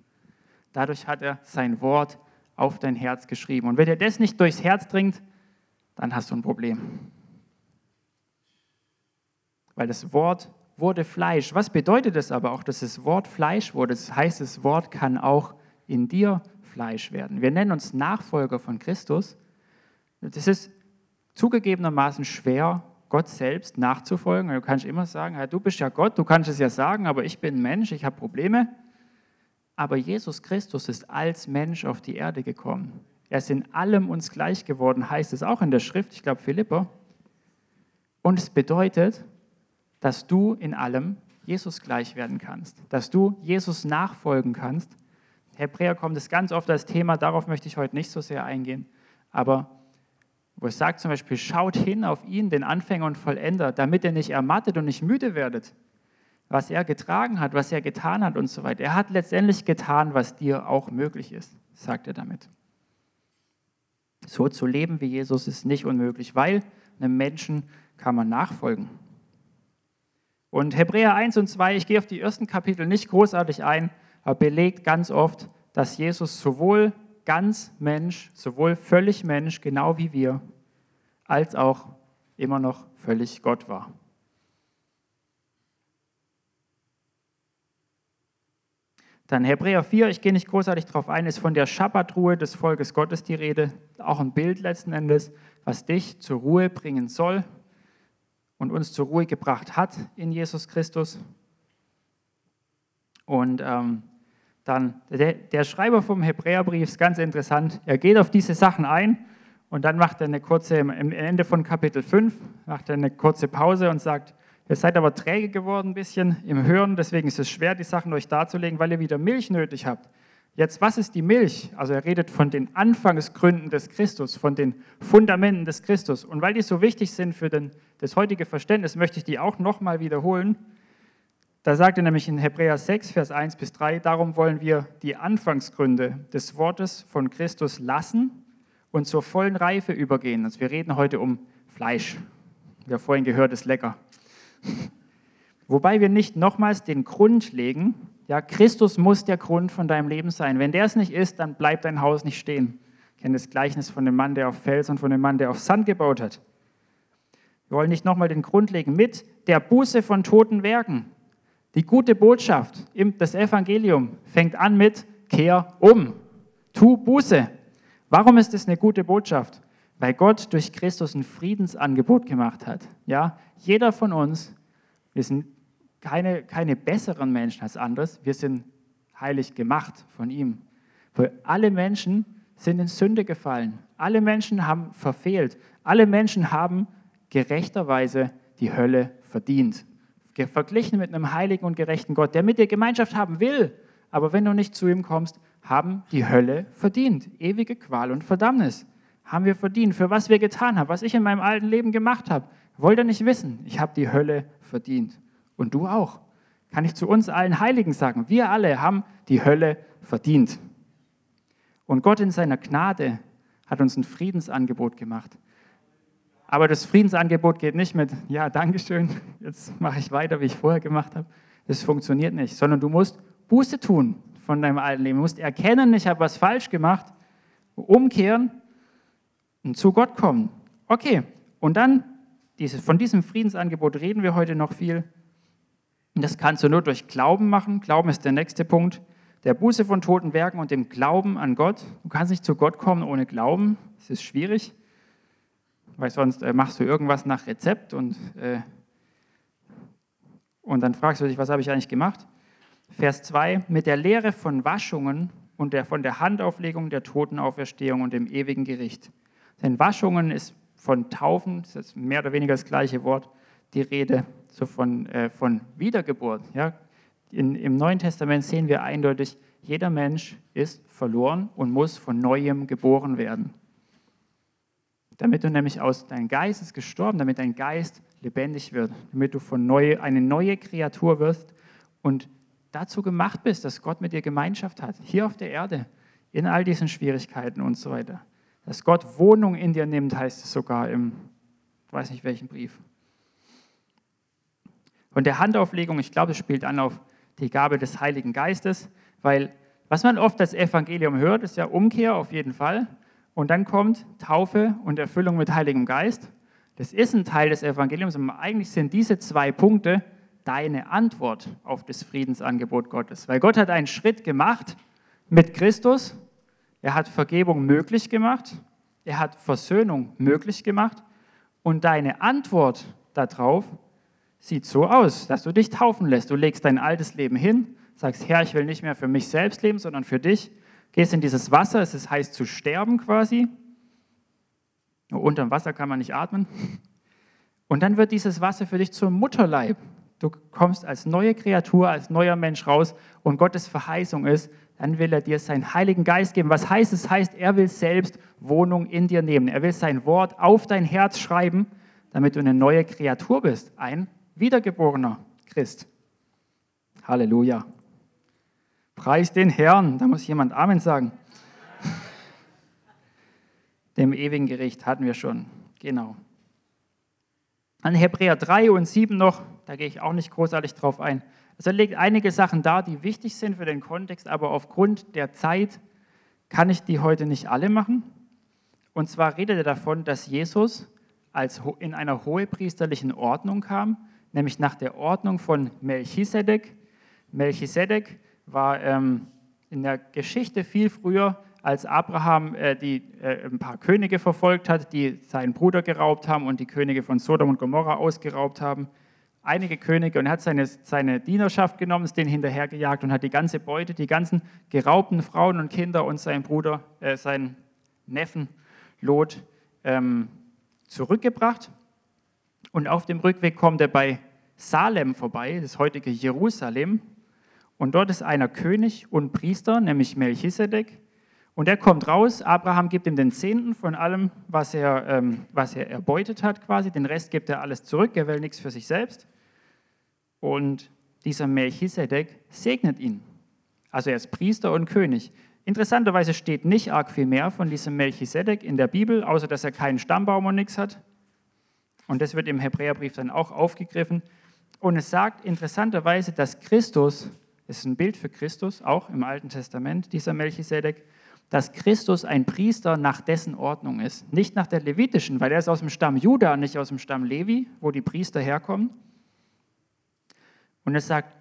Dadurch hat er sein Wort auf dein Herz geschrieben. Und wenn er das nicht durchs Herz dringt, dann hast du ein Problem weil das Wort wurde Fleisch. Was bedeutet das aber auch, dass das Wort Fleisch wurde? Das heißt, das Wort kann auch in dir Fleisch werden. Wir nennen uns Nachfolger von Christus. Das ist zugegebenermaßen schwer, Gott selbst nachzufolgen. Du kannst immer sagen, ja, du bist ja Gott, du kannst es ja sagen, aber ich bin Mensch, ich habe Probleme. Aber Jesus Christus ist als Mensch auf die Erde gekommen. Er ist in allem uns gleich geworden, heißt es auch in der Schrift, ich glaube Philippa. Und es bedeutet, dass du in allem Jesus gleich werden kannst, dass du Jesus nachfolgen kannst. Hebräer kommt es ganz oft als Thema, darauf möchte ich heute nicht so sehr eingehen, aber wo es sagt zum Beispiel, schaut hin auf ihn, den Anfänger und Vollender, damit ihr nicht ermattet und nicht müde werdet, was er getragen hat, was er getan hat und so weiter. Er hat letztendlich getan, was dir auch möglich ist, sagt er damit. So zu leben wie Jesus ist nicht unmöglich, weil einem Menschen kann man nachfolgen. Und Hebräer 1 und 2, ich gehe auf die ersten Kapitel nicht großartig ein, aber belegt ganz oft, dass Jesus sowohl ganz Mensch, sowohl völlig Mensch, genau wie wir, als auch immer noch völlig Gott war. Dann Hebräer 4, ich gehe nicht großartig darauf ein, ist von der Schabbatruhe des Volkes Gottes die Rede, auch ein Bild letzten Endes, was dich zur Ruhe bringen soll, und uns zur Ruhe gebracht hat in Jesus Christus. Und ähm, dann der, der, Schreiber vom Hebräerbrief ist ganz interessant. Er geht auf diese Sachen ein und dann macht er eine kurze, am Ende von Kapitel 5, macht er eine kurze Pause und sagt, ihr seid aber träge geworden ein bisschen im Hören, deswegen ist es schwer, die Sachen euch darzulegen, weil ihr wieder Milch nötig habt. Jetzt, was ist die Milch? Also er redet von den Anfangsgründen des Christus, von den Fundamenten des Christus. Und weil die so wichtig sind für den, das heutige Verständnis, möchte ich die auch nochmal wiederholen. Da sagt er nämlich in Hebräer 6, Vers 1 bis 3, darum wollen wir die Anfangsgründe des Wortes von Christus lassen und zur vollen Reife übergehen. Also wir reden heute um Fleisch. Wir haben vorhin gehört, ist lecker. Wobei wir nicht nochmals den Grund legen, ja, Christus muss der Grund von deinem Leben sein. Wenn der es nicht ist, dann bleibt dein Haus nicht stehen. Kennt das Gleichnis von dem Mann, der auf Fels und von dem Mann, der auf Sand gebaut hat. Wir wollen nicht nochmal den Grund legen mit der Buße von toten Werken. Die gute Botschaft, das Evangelium fängt an mit Kehr um. Tu Buße. Warum ist es eine gute Botschaft? Weil Gott durch Christus ein Friedensangebot gemacht hat. Ja, jeder von uns, wir sind keine, keine besseren Menschen als anderes, wir sind heilig gemacht von ihm. Weil alle Menschen sind in Sünde gefallen. Alle Menschen haben verfehlt. Alle Menschen haben gerechterweise die Hölle verdient. Verglichen mit einem heiligen und gerechten Gott, der mit dir Gemeinschaft haben will, aber wenn du nicht zu ihm kommst, haben die Hölle verdient. Ewige Qual und Verdammnis haben wir verdient. Für was wir getan haben, was ich in meinem alten Leben gemacht habe. Wollt ihr nicht wissen? Ich habe die Hölle verdient. Und du auch. Kann ich zu uns allen Heiligen sagen. Wir alle haben die Hölle verdient. Und Gott in seiner Gnade hat uns ein Friedensangebot gemacht. Aber das Friedensangebot geht nicht mit, ja, Dankeschön, jetzt mache ich weiter, wie ich vorher gemacht habe. Das funktioniert nicht, sondern du musst Buße tun von deinem alten Leben. Du musst erkennen, ich habe was falsch gemacht, umkehren und zu Gott kommen. Okay, und dann, dieses, von diesem Friedensangebot reden wir heute noch viel. Das kannst du nur durch Glauben machen. Glauben ist der nächste Punkt. Der Buße von toten Werken und dem Glauben an Gott. Du kannst nicht zu Gott kommen ohne Glauben. Das ist schwierig weil sonst äh, machst du irgendwas nach Rezept und, äh, und dann fragst du dich, was habe ich eigentlich gemacht? Vers 2, mit der Lehre von Waschungen und der, von der Handauflegung der Totenauferstehung und dem ewigen Gericht. Denn Waschungen ist von Taufen, das ist mehr oder weniger das gleiche Wort, die Rede so von, äh, von Wiedergeburt. Ja? In, Im Neuen Testament sehen wir eindeutig, jeder Mensch ist verloren und muss von neuem geboren werden damit du nämlich aus deinem Geist ist gestorben, damit dein Geist lebendig wird, damit du von neu, eine neue Kreatur wirst und dazu gemacht bist, dass Gott mit dir Gemeinschaft hat, hier auf der Erde, in all diesen Schwierigkeiten und so weiter. Dass Gott Wohnung in dir nimmt, heißt es sogar im, weiß nicht welchen Brief. Und der Handauflegung, ich glaube, es spielt an auf die Gabe des Heiligen Geistes, weil was man oft als Evangelium hört, ist ja Umkehr auf jeden Fall, und dann kommt Taufe und Erfüllung mit Heiligem Geist. Das ist ein Teil des Evangeliums, aber eigentlich sind diese zwei Punkte deine Antwort auf das Friedensangebot Gottes. Weil Gott hat einen Schritt gemacht mit Christus. Er hat Vergebung möglich gemacht. Er hat Versöhnung möglich gemacht. Und deine Antwort darauf sieht so aus, dass du dich taufen lässt. Du legst dein altes Leben hin, sagst, Herr, ich will nicht mehr für mich selbst leben, sondern für dich gehst in dieses Wasser, es heißt zu sterben quasi. Unterm Wasser kann man nicht atmen. Und dann wird dieses Wasser für dich zum Mutterleib. Du kommst als neue Kreatur, als neuer Mensch raus und Gottes Verheißung ist, dann will er dir seinen Heiligen Geist geben. Was heißt es? Heißt, er will selbst Wohnung in dir nehmen. Er will sein Wort auf dein Herz schreiben, damit du eine neue Kreatur bist. Ein wiedergeborener Christ. Halleluja. Preis den Herrn. Da muss jemand Amen sagen. Dem ewigen Gericht hatten wir schon. Genau. An Hebräer 3 und 7 noch, da gehe ich auch nicht großartig drauf ein. Also er legt einige Sachen dar, die wichtig sind für den Kontext, aber aufgrund der Zeit kann ich die heute nicht alle machen. Und zwar redet er davon, dass Jesus als in einer hohepriesterlichen Ordnung kam, nämlich nach der Ordnung von Melchisedek. Melchisedek war ähm, in der Geschichte viel früher, als Abraham äh, die, äh, ein paar Könige verfolgt hat, die seinen Bruder geraubt haben und die Könige von Sodom und Gomorra ausgeraubt haben. Einige Könige und er hat seine, seine Dienerschaft genommen, ist denen hinterhergejagt und hat die ganze Beute, die ganzen geraubten Frauen und Kinder und seinen Bruder, äh, seinen Neffen Lot ähm, zurückgebracht. Und auf dem Rückweg kommt er bei Salem vorbei, das heutige Jerusalem, und dort ist einer König und Priester, nämlich Melchisedek. Und er kommt raus, Abraham gibt ihm den Zehnten von allem, was er, ähm, was er erbeutet hat quasi. Den Rest gibt er alles zurück, er will nichts für sich selbst. Und dieser Melchisedek segnet ihn. Also er ist Priester und König. Interessanterweise steht nicht arg viel mehr von diesem Melchisedek in der Bibel, außer dass er keinen Stammbaum und nichts hat. Und das wird im Hebräerbrief dann auch aufgegriffen. Und es sagt interessanterweise, dass Christus ist ein Bild für Christus, auch im Alten Testament, dieser Melchisedek, dass Christus ein Priester nach dessen Ordnung ist. Nicht nach der levitischen, weil er ist aus dem Stamm Juda, nicht aus dem Stamm Levi, wo die Priester herkommen. Und es sagt,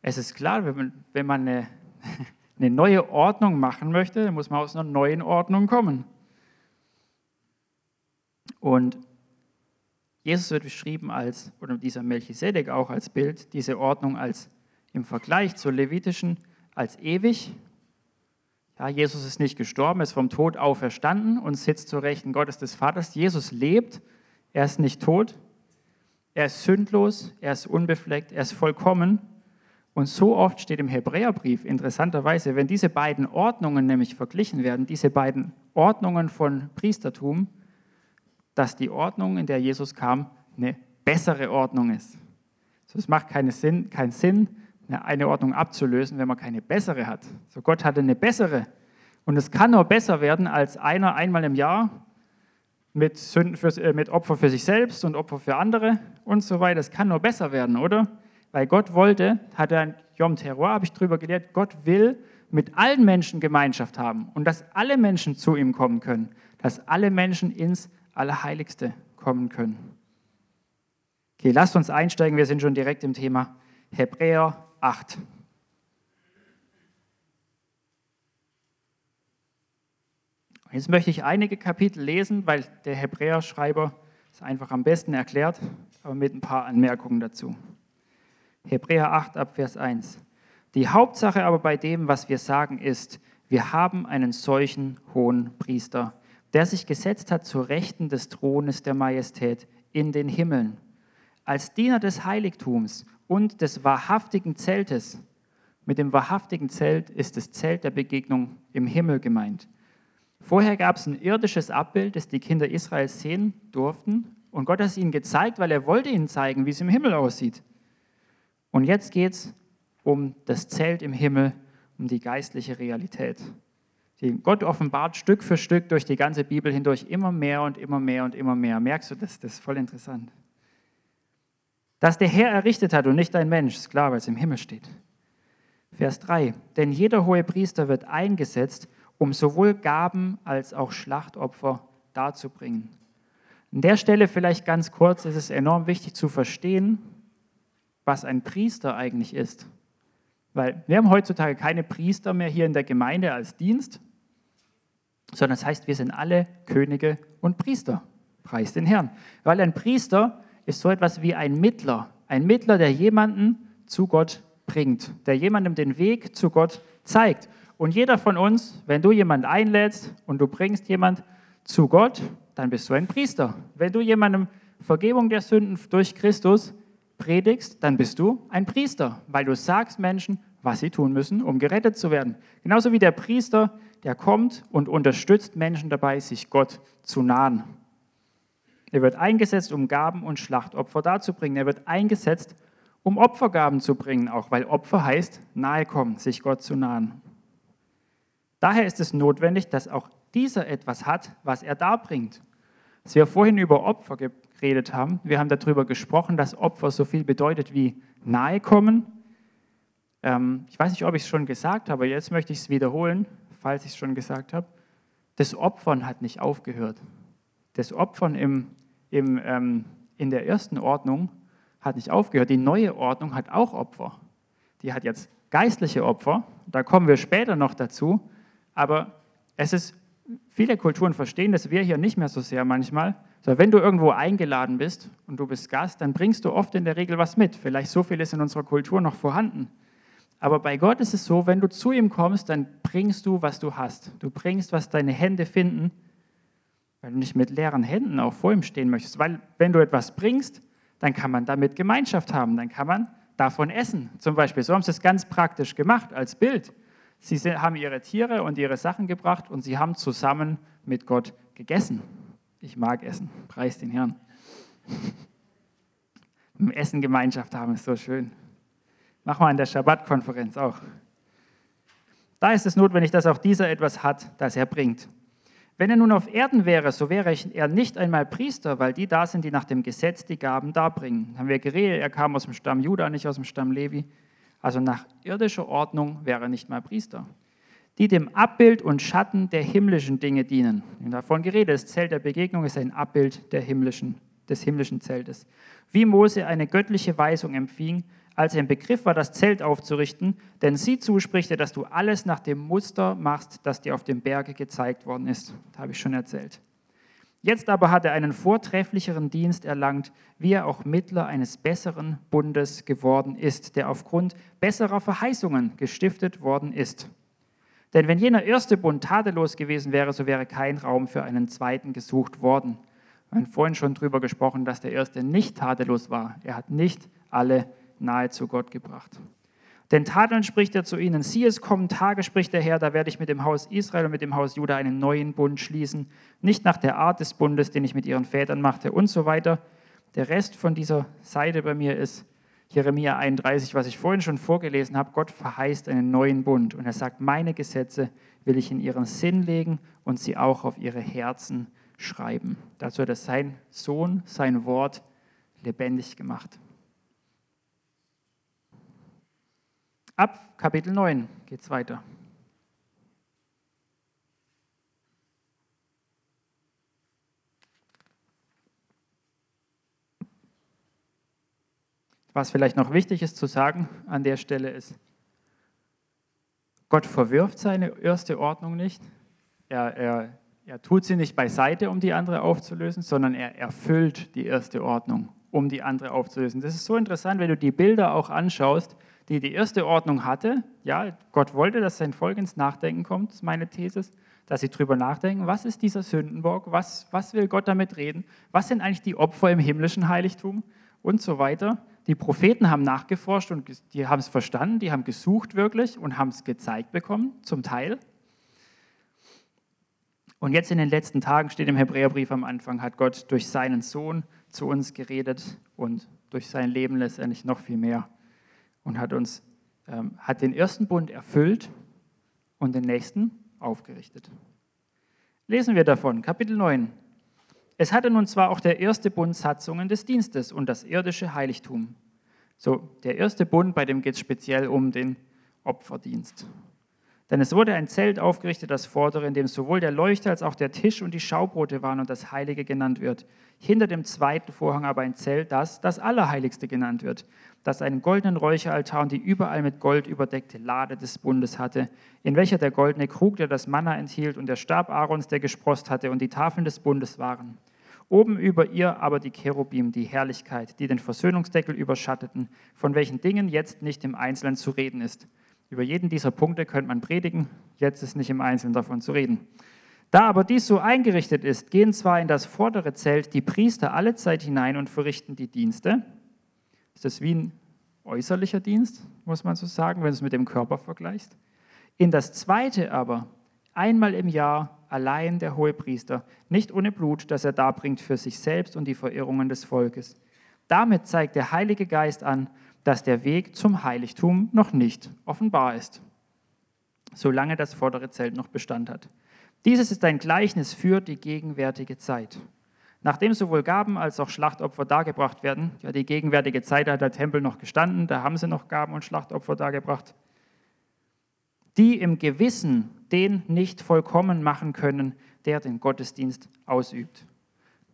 es ist klar, wenn man, wenn man eine, eine neue Ordnung machen möchte, dann muss man aus einer neuen Ordnung kommen. Und Jesus wird beschrieben als, oder dieser Melchisedek auch als Bild, diese Ordnung als im Vergleich zur levitischen als ewig. Ja, Jesus ist nicht gestorben, ist vom Tod auferstanden und sitzt zur Rechten Gottes des Vaters. Jesus lebt, er ist nicht tot, er ist sündlos, er ist unbefleckt, er ist vollkommen. Und so oft steht im Hebräerbrief, interessanterweise, wenn diese beiden Ordnungen nämlich verglichen werden, diese beiden Ordnungen von Priestertum, dass die Ordnung, in der Jesus kam, eine bessere Ordnung ist. es macht keinen Sinn, keinen Sinn, eine Ordnung abzulösen, wenn man keine bessere hat. So Gott hatte eine bessere. Und es kann nur besser werden, als einer einmal im Jahr mit, Sünden für, äh, mit Opfer für sich selbst und Opfer für andere und so weiter. Es kann nur besser werden, oder? Weil Gott wollte, hat er in Yom Terror, habe ich darüber gelehrt, Gott will mit allen Menschen Gemeinschaft haben und dass alle Menschen zu ihm kommen können, dass alle Menschen ins Allerheiligste kommen können. Okay, lasst uns einsteigen, wir sind schon direkt im Thema Hebräer 8. Jetzt möchte ich einige Kapitel lesen, weil der Hebräer-Schreiber es einfach am besten erklärt, aber mit ein paar Anmerkungen dazu. Hebräer 8 ab Vers 1. Die Hauptsache aber bei dem, was wir sagen, ist, wir haben einen solchen hohen Priester, der sich gesetzt hat zur Rechten des Thrones der Majestät in den Himmeln. Als Diener des Heiligtums und des wahrhaftigen Zeltes. Mit dem wahrhaftigen Zelt ist das Zelt der Begegnung im Himmel gemeint. Vorher gab es ein irdisches Abbild, das die Kinder Israels sehen durften. Und Gott hat es ihnen gezeigt, weil er wollte ihnen zeigen, wie es im Himmel aussieht. Und jetzt geht es um das Zelt im Himmel, um die geistliche Realität. Die Gott offenbart Stück für Stück durch die ganze Bibel hindurch immer mehr und immer mehr und immer mehr. Merkst du das? Das ist voll interessant das der Herr errichtet hat und nicht ein Mensch, ist klar, weil es im Himmel steht. Vers 3, denn jeder hohe Priester wird eingesetzt, um sowohl Gaben als auch Schlachtopfer darzubringen. An der Stelle vielleicht ganz kurz, ist es enorm wichtig zu verstehen, was ein Priester eigentlich ist. Weil wir haben heutzutage keine Priester mehr hier in der Gemeinde als Dienst, sondern das heißt, wir sind alle Könige und Priester. Preis den Herrn. Weil ein Priester ist so etwas wie ein Mittler. Ein Mittler, der jemanden zu Gott bringt, der jemandem den Weg zu Gott zeigt. Und jeder von uns, wenn du jemanden einlädst und du bringst jemand zu Gott, dann bist du ein Priester. Wenn du jemandem Vergebung der Sünden durch Christus predigst, dann bist du ein Priester, weil du sagst Menschen, was sie tun müssen, um gerettet zu werden. Genauso wie der Priester, der kommt und unterstützt Menschen dabei, sich Gott zu nahen. Er wird eingesetzt, um Gaben und Schlachtopfer darzubringen. Er wird eingesetzt, um Opfergaben zu bringen, auch weil Opfer heißt, nahe kommen, sich Gott zu nahen. Daher ist es notwendig, dass auch dieser etwas hat, was er darbringt. Als wir vorhin über Opfer geredet haben, wir haben darüber gesprochen, dass Opfer so viel bedeutet wie nahe kommen. Ähm, ich weiß nicht, ob ich es schon gesagt habe, jetzt möchte ich es wiederholen, falls ich es schon gesagt habe. Das Opfern hat nicht aufgehört das Opfern im, im, ähm, in der ersten Ordnung hat nicht aufgehört. Die neue Ordnung hat auch Opfer. Die hat jetzt geistliche Opfer, da kommen wir später noch dazu, aber es ist, viele Kulturen verstehen das, wir hier nicht mehr so sehr manchmal. So, wenn du irgendwo eingeladen bist und du bist Gast, dann bringst du oft in der Regel was mit. Vielleicht so viel ist in unserer Kultur noch vorhanden. Aber bei Gott ist es so, wenn du zu ihm kommst, dann bringst du, was du hast. Du bringst, was deine Hände finden weil du nicht mit leeren Händen auch vor ihm stehen möchtest. Weil wenn du etwas bringst, dann kann man damit Gemeinschaft haben, dann kann man davon essen. Zum Beispiel, so haben sie es ganz praktisch gemacht als Bild. Sie haben ihre Tiere und ihre Sachen gebracht und sie haben zusammen mit Gott gegessen. Ich mag Essen, preis den Herrn. Im Essen Gemeinschaft haben ist so schön. Machen wir an der Schabbat-Konferenz auch. Da ist es notwendig, dass auch dieser etwas hat, das er bringt. Wenn er nun auf Erden wäre, so wäre er nicht einmal Priester, weil die da sind, die nach dem Gesetz die Gaben darbringen. Haben wir geredet, er kam aus dem Stamm Juda, nicht aus dem Stamm Levi. Also nach irdischer Ordnung wäre er nicht mal Priester. die dem Abbild und Schatten der himmlischen Dinge dienen. Und davon geredet, das Zelt der Begegnung ist ein Abbild der himmlischen, des himmlischen Zeltes. Wie Mose eine göttliche Weisung empfing, als er im Begriff war, das Zelt aufzurichten, denn sie zuspricht dir, dass du alles nach dem Muster machst, das dir auf dem Berge gezeigt worden ist. Das habe ich schon erzählt. Jetzt aber hat er einen vortrefflicheren Dienst erlangt, wie er auch Mittler eines besseren Bundes geworden ist, der aufgrund besserer Verheißungen gestiftet worden ist. Denn wenn jener erste Bund tadellos gewesen wäre, so wäre kein Raum für einen zweiten gesucht worden. Wir haben vorhin schon darüber gesprochen, dass der erste nicht tadellos war. Er hat nicht alle nahe zu Gott gebracht. Denn tadeln spricht er zu ihnen, sieh es kommen Tage, spricht der Herr, da werde ich mit dem Haus Israel und mit dem Haus Juda einen neuen Bund schließen, nicht nach der Art des Bundes, den ich mit ihren Vätern machte und so weiter. Der Rest von dieser Seite bei mir ist Jeremia 31, was ich vorhin schon vorgelesen habe. Gott verheißt einen neuen Bund und er sagt, meine Gesetze will ich in ihren Sinn legen und sie auch auf ihre Herzen schreiben. Dazu hat er sein Sohn, sein Wort lebendig gemacht. Ab Kapitel 9 geht es weiter. Was vielleicht noch wichtig ist zu sagen an der Stelle ist, Gott verwirft seine erste Ordnung nicht. Er, er, er tut sie nicht beiseite, um die andere aufzulösen, sondern er erfüllt die erste Ordnung, um die andere aufzulösen. Das ist so interessant, wenn du die Bilder auch anschaust die die erste Ordnung hatte. Ja, Gott wollte, dass sein Volk ins Nachdenken kommt, ist meine These, dass sie drüber nachdenken, was ist dieser Sündenbock, was, was will Gott damit reden, was sind eigentlich die Opfer im himmlischen Heiligtum und so weiter. Die Propheten haben nachgeforscht und die haben es verstanden, die haben gesucht wirklich und haben es gezeigt bekommen, zum Teil. Und jetzt in den letzten Tagen steht im Hebräerbrief am Anfang, hat Gott durch seinen Sohn zu uns geredet und durch sein Leben letztendlich noch viel mehr und hat uns ähm, hat den ersten Bund erfüllt und den nächsten aufgerichtet. Lesen wir davon, Kapitel 9. Es hatte nun zwar auch der erste Bund Satzungen des Dienstes und das irdische Heiligtum. So, der erste Bund, bei dem geht es speziell um den Opferdienst. Denn es wurde ein Zelt aufgerichtet, das vordere, in dem sowohl der Leuchter als auch der Tisch und die Schaubrote waren und das Heilige genannt wird. Hinter dem zweiten Vorhang aber ein Zelt, das das Allerheiligste genannt wird, das einen goldenen Räucheraltar und die überall mit Gold überdeckte Lade des Bundes hatte, in welcher der goldene Krug, der das Manna enthielt, und der Stab Aarons, der gesprost hatte, und die Tafeln des Bundes waren. Oben über ihr aber die Cherubim, die Herrlichkeit, die den Versöhnungsdeckel überschatteten, von welchen Dingen jetzt nicht im Einzelnen zu reden ist über jeden dieser Punkte könnte man predigen, jetzt ist nicht im Einzelnen davon zu reden. Da aber dies so eingerichtet ist, gehen zwar in das vordere Zelt die Priester alle Zeit hinein und verrichten die Dienste. Ist das wie ein äußerlicher Dienst, muss man so sagen, wenn du es mit dem Körper vergleichst. In das zweite aber, einmal im Jahr, allein der hohe Priester, nicht ohne Blut, das er darbringt für sich selbst und die Verirrungen des Volkes. Damit zeigt der Heilige Geist an, dass der Weg zum Heiligtum noch nicht offenbar ist, solange das vordere Zelt noch Bestand hat. Dieses ist ein Gleichnis für die gegenwärtige Zeit. Nachdem sowohl Gaben als auch Schlachtopfer dargebracht werden, ja, die gegenwärtige Zeit hat der Tempel noch gestanden, da haben sie noch Gaben und Schlachtopfer dargebracht, die im Gewissen den nicht vollkommen machen können, der den Gottesdienst ausübt.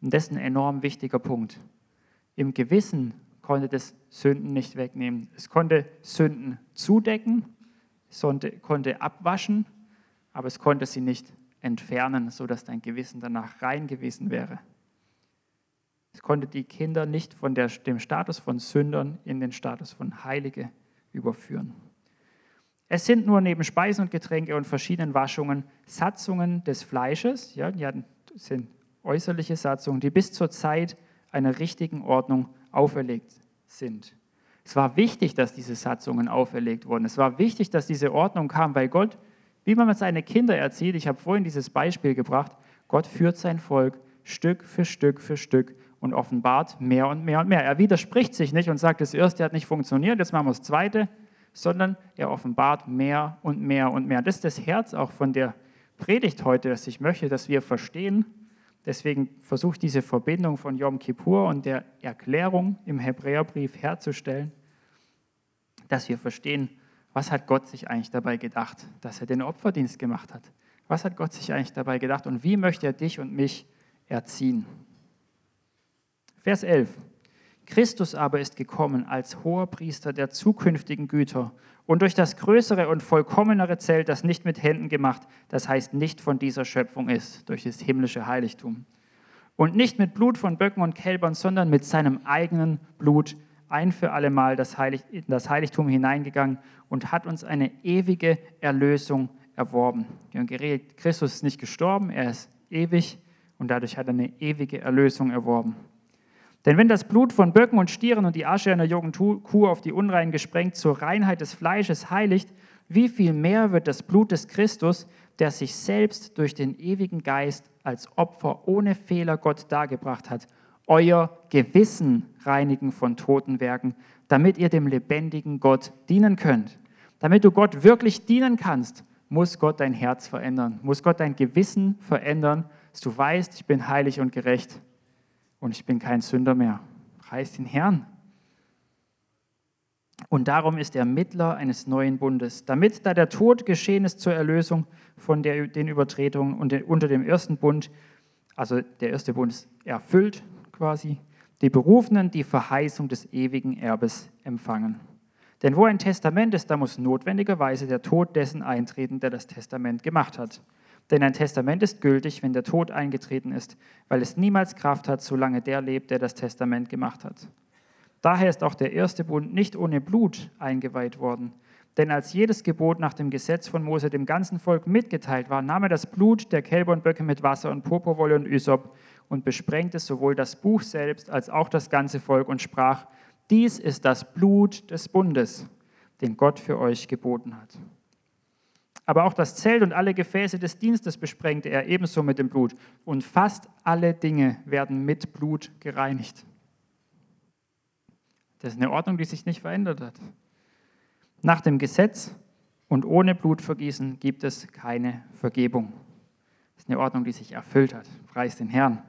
Und das ist ein enorm wichtiger Punkt. Im Gewissen konnte das Sünden nicht wegnehmen. Es konnte Sünden zudecken, es konnte abwaschen, aber es konnte sie nicht entfernen, sodass dein Gewissen danach rein gewesen wäre. Es konnte die Kinder nicht von der, dem Status von Sündern in den Status von Heilige überführen. Es sind nur neben Speisen und Getränke und verschiedenen Waschungen Satzungen des Fleisches, ja, die sind äußerliche Satzungen, die bis zur Zeit einer richtigen Ordnung auferlegt sind. Es war wichtig, dass diese Satzungen auferlegt wurden. Es war wichtig, dass diese Ordnung kam, weil Gott, wie man seine Kinder erzieht, ich habe vorhin dieses Beispiel gebracht, Gott führt sein Volk Stück für Stück für Stück und offenbart mehr und mehr und mehr. Er widerspricht sich nicht und sagt, das erste hat nicht funktioniert, jetzt machen wir das zweite, sondern er offenbart mehr und mehr und mehr. Das ist das Herz auch von der Predigt heute, dass ich möchte, dass wir verstehen, Deswegen versuche ich diese Verbindung von Yom Kippur und der Erklärung im Hebräerbrief herzustellen, dass wir verstehen, was hat Gott sich eigentlich dabei gedacht, dass er den Opferdienst gemacht hat? Was hat Gott sich eigentlich dabei gedacht und wie möchte er dich und mich erziehen? Vers 11. Christus aber ist gekommen als hoher Priester der zukünftigen Güter und durch das größere und vollkommenere Zelt, das nicht mit Händen gemacht, das heißt nicht von dieser Schöpfung ist, durch das himmlische Heiligtum. Und nicht mit Blut von Böcken und Kälbern, sondern mit seinem eigenen Blut ein für allemal das Heilig, in das Heiligtum hineingegangen und hat uns eine ewige Erlösung erworben. Christus ist nicht gestorben, er ist ewig und dadurch hat er eine ewige Erlösung erworben. Denn wenn das Blut von Böcken und Stieren und die Asche einer jungen Kuh auf die Unreinen gesprengt zur Reinheit des Fleisches heiligt, wie viel mehr wird das Blut des Christus, der sich selbst durch den ewigen Geist als Opfer ohne Fehler Gott dargebracht hat, euer Gewissen reinigen von toten Werken, damit ihr dem lebendigen Gott dienen könnt. Damit du Gott wirklich dienen kannst, muss Gott dein Herz verändern, muss Gott dein Gewissen verändern, dass du weißt, ich bin heilig und gerecht und ich bin kein Sünder mehr. Preis den Herrn. Und darum ist er Mittler eines neuen Bundes, damit, da der Tod geschehen ist zur Erlösung von der, den Übertretungen und den, unter dem ersten Bund, also der erste Bund ist erfüllt quasi, die Berufenen die Verheißung des ewigen Erbes empfangen. Denn wo ein Testament ist, da muss notwendigerweise der Tod dessen eintreten, der das Testament gemacht hat. Denn ein Testament ist gültig, wenn der Tod eingetreten ist, weil es niemals Kraft hat, solange der lebt, der das Testament gemacht hat. Daher ist auch der erste Bund nicht ohne Blut eingeweiht worden. Denn als jedes Gebot nach dem Gesetz von Mose dem ganzen Volk mitgeteilt war, nahm er das Blut der Kälber und Böcke mit Wasser und Purpurwolle und Ysop und besprengte sowohl das Buch selbst als auch das ganze Volk und sprach, dies ist das Blut des Bundes, den Gott für euch geboten hat. Aber auch das Zelt und alle Gefäße des Dienstes besprengte er ebenso mit dem Blut. Und fast alle Dinge werden mit Blut gereinigt. Das ist eine Ordnung, die sich nicht verändert hat. Nach dem Gesetz und ohne Blutvergießen gibt es keine Vergebung. Das ist eine Ordnung, die sich erfüllt hat. Preis den Herrn.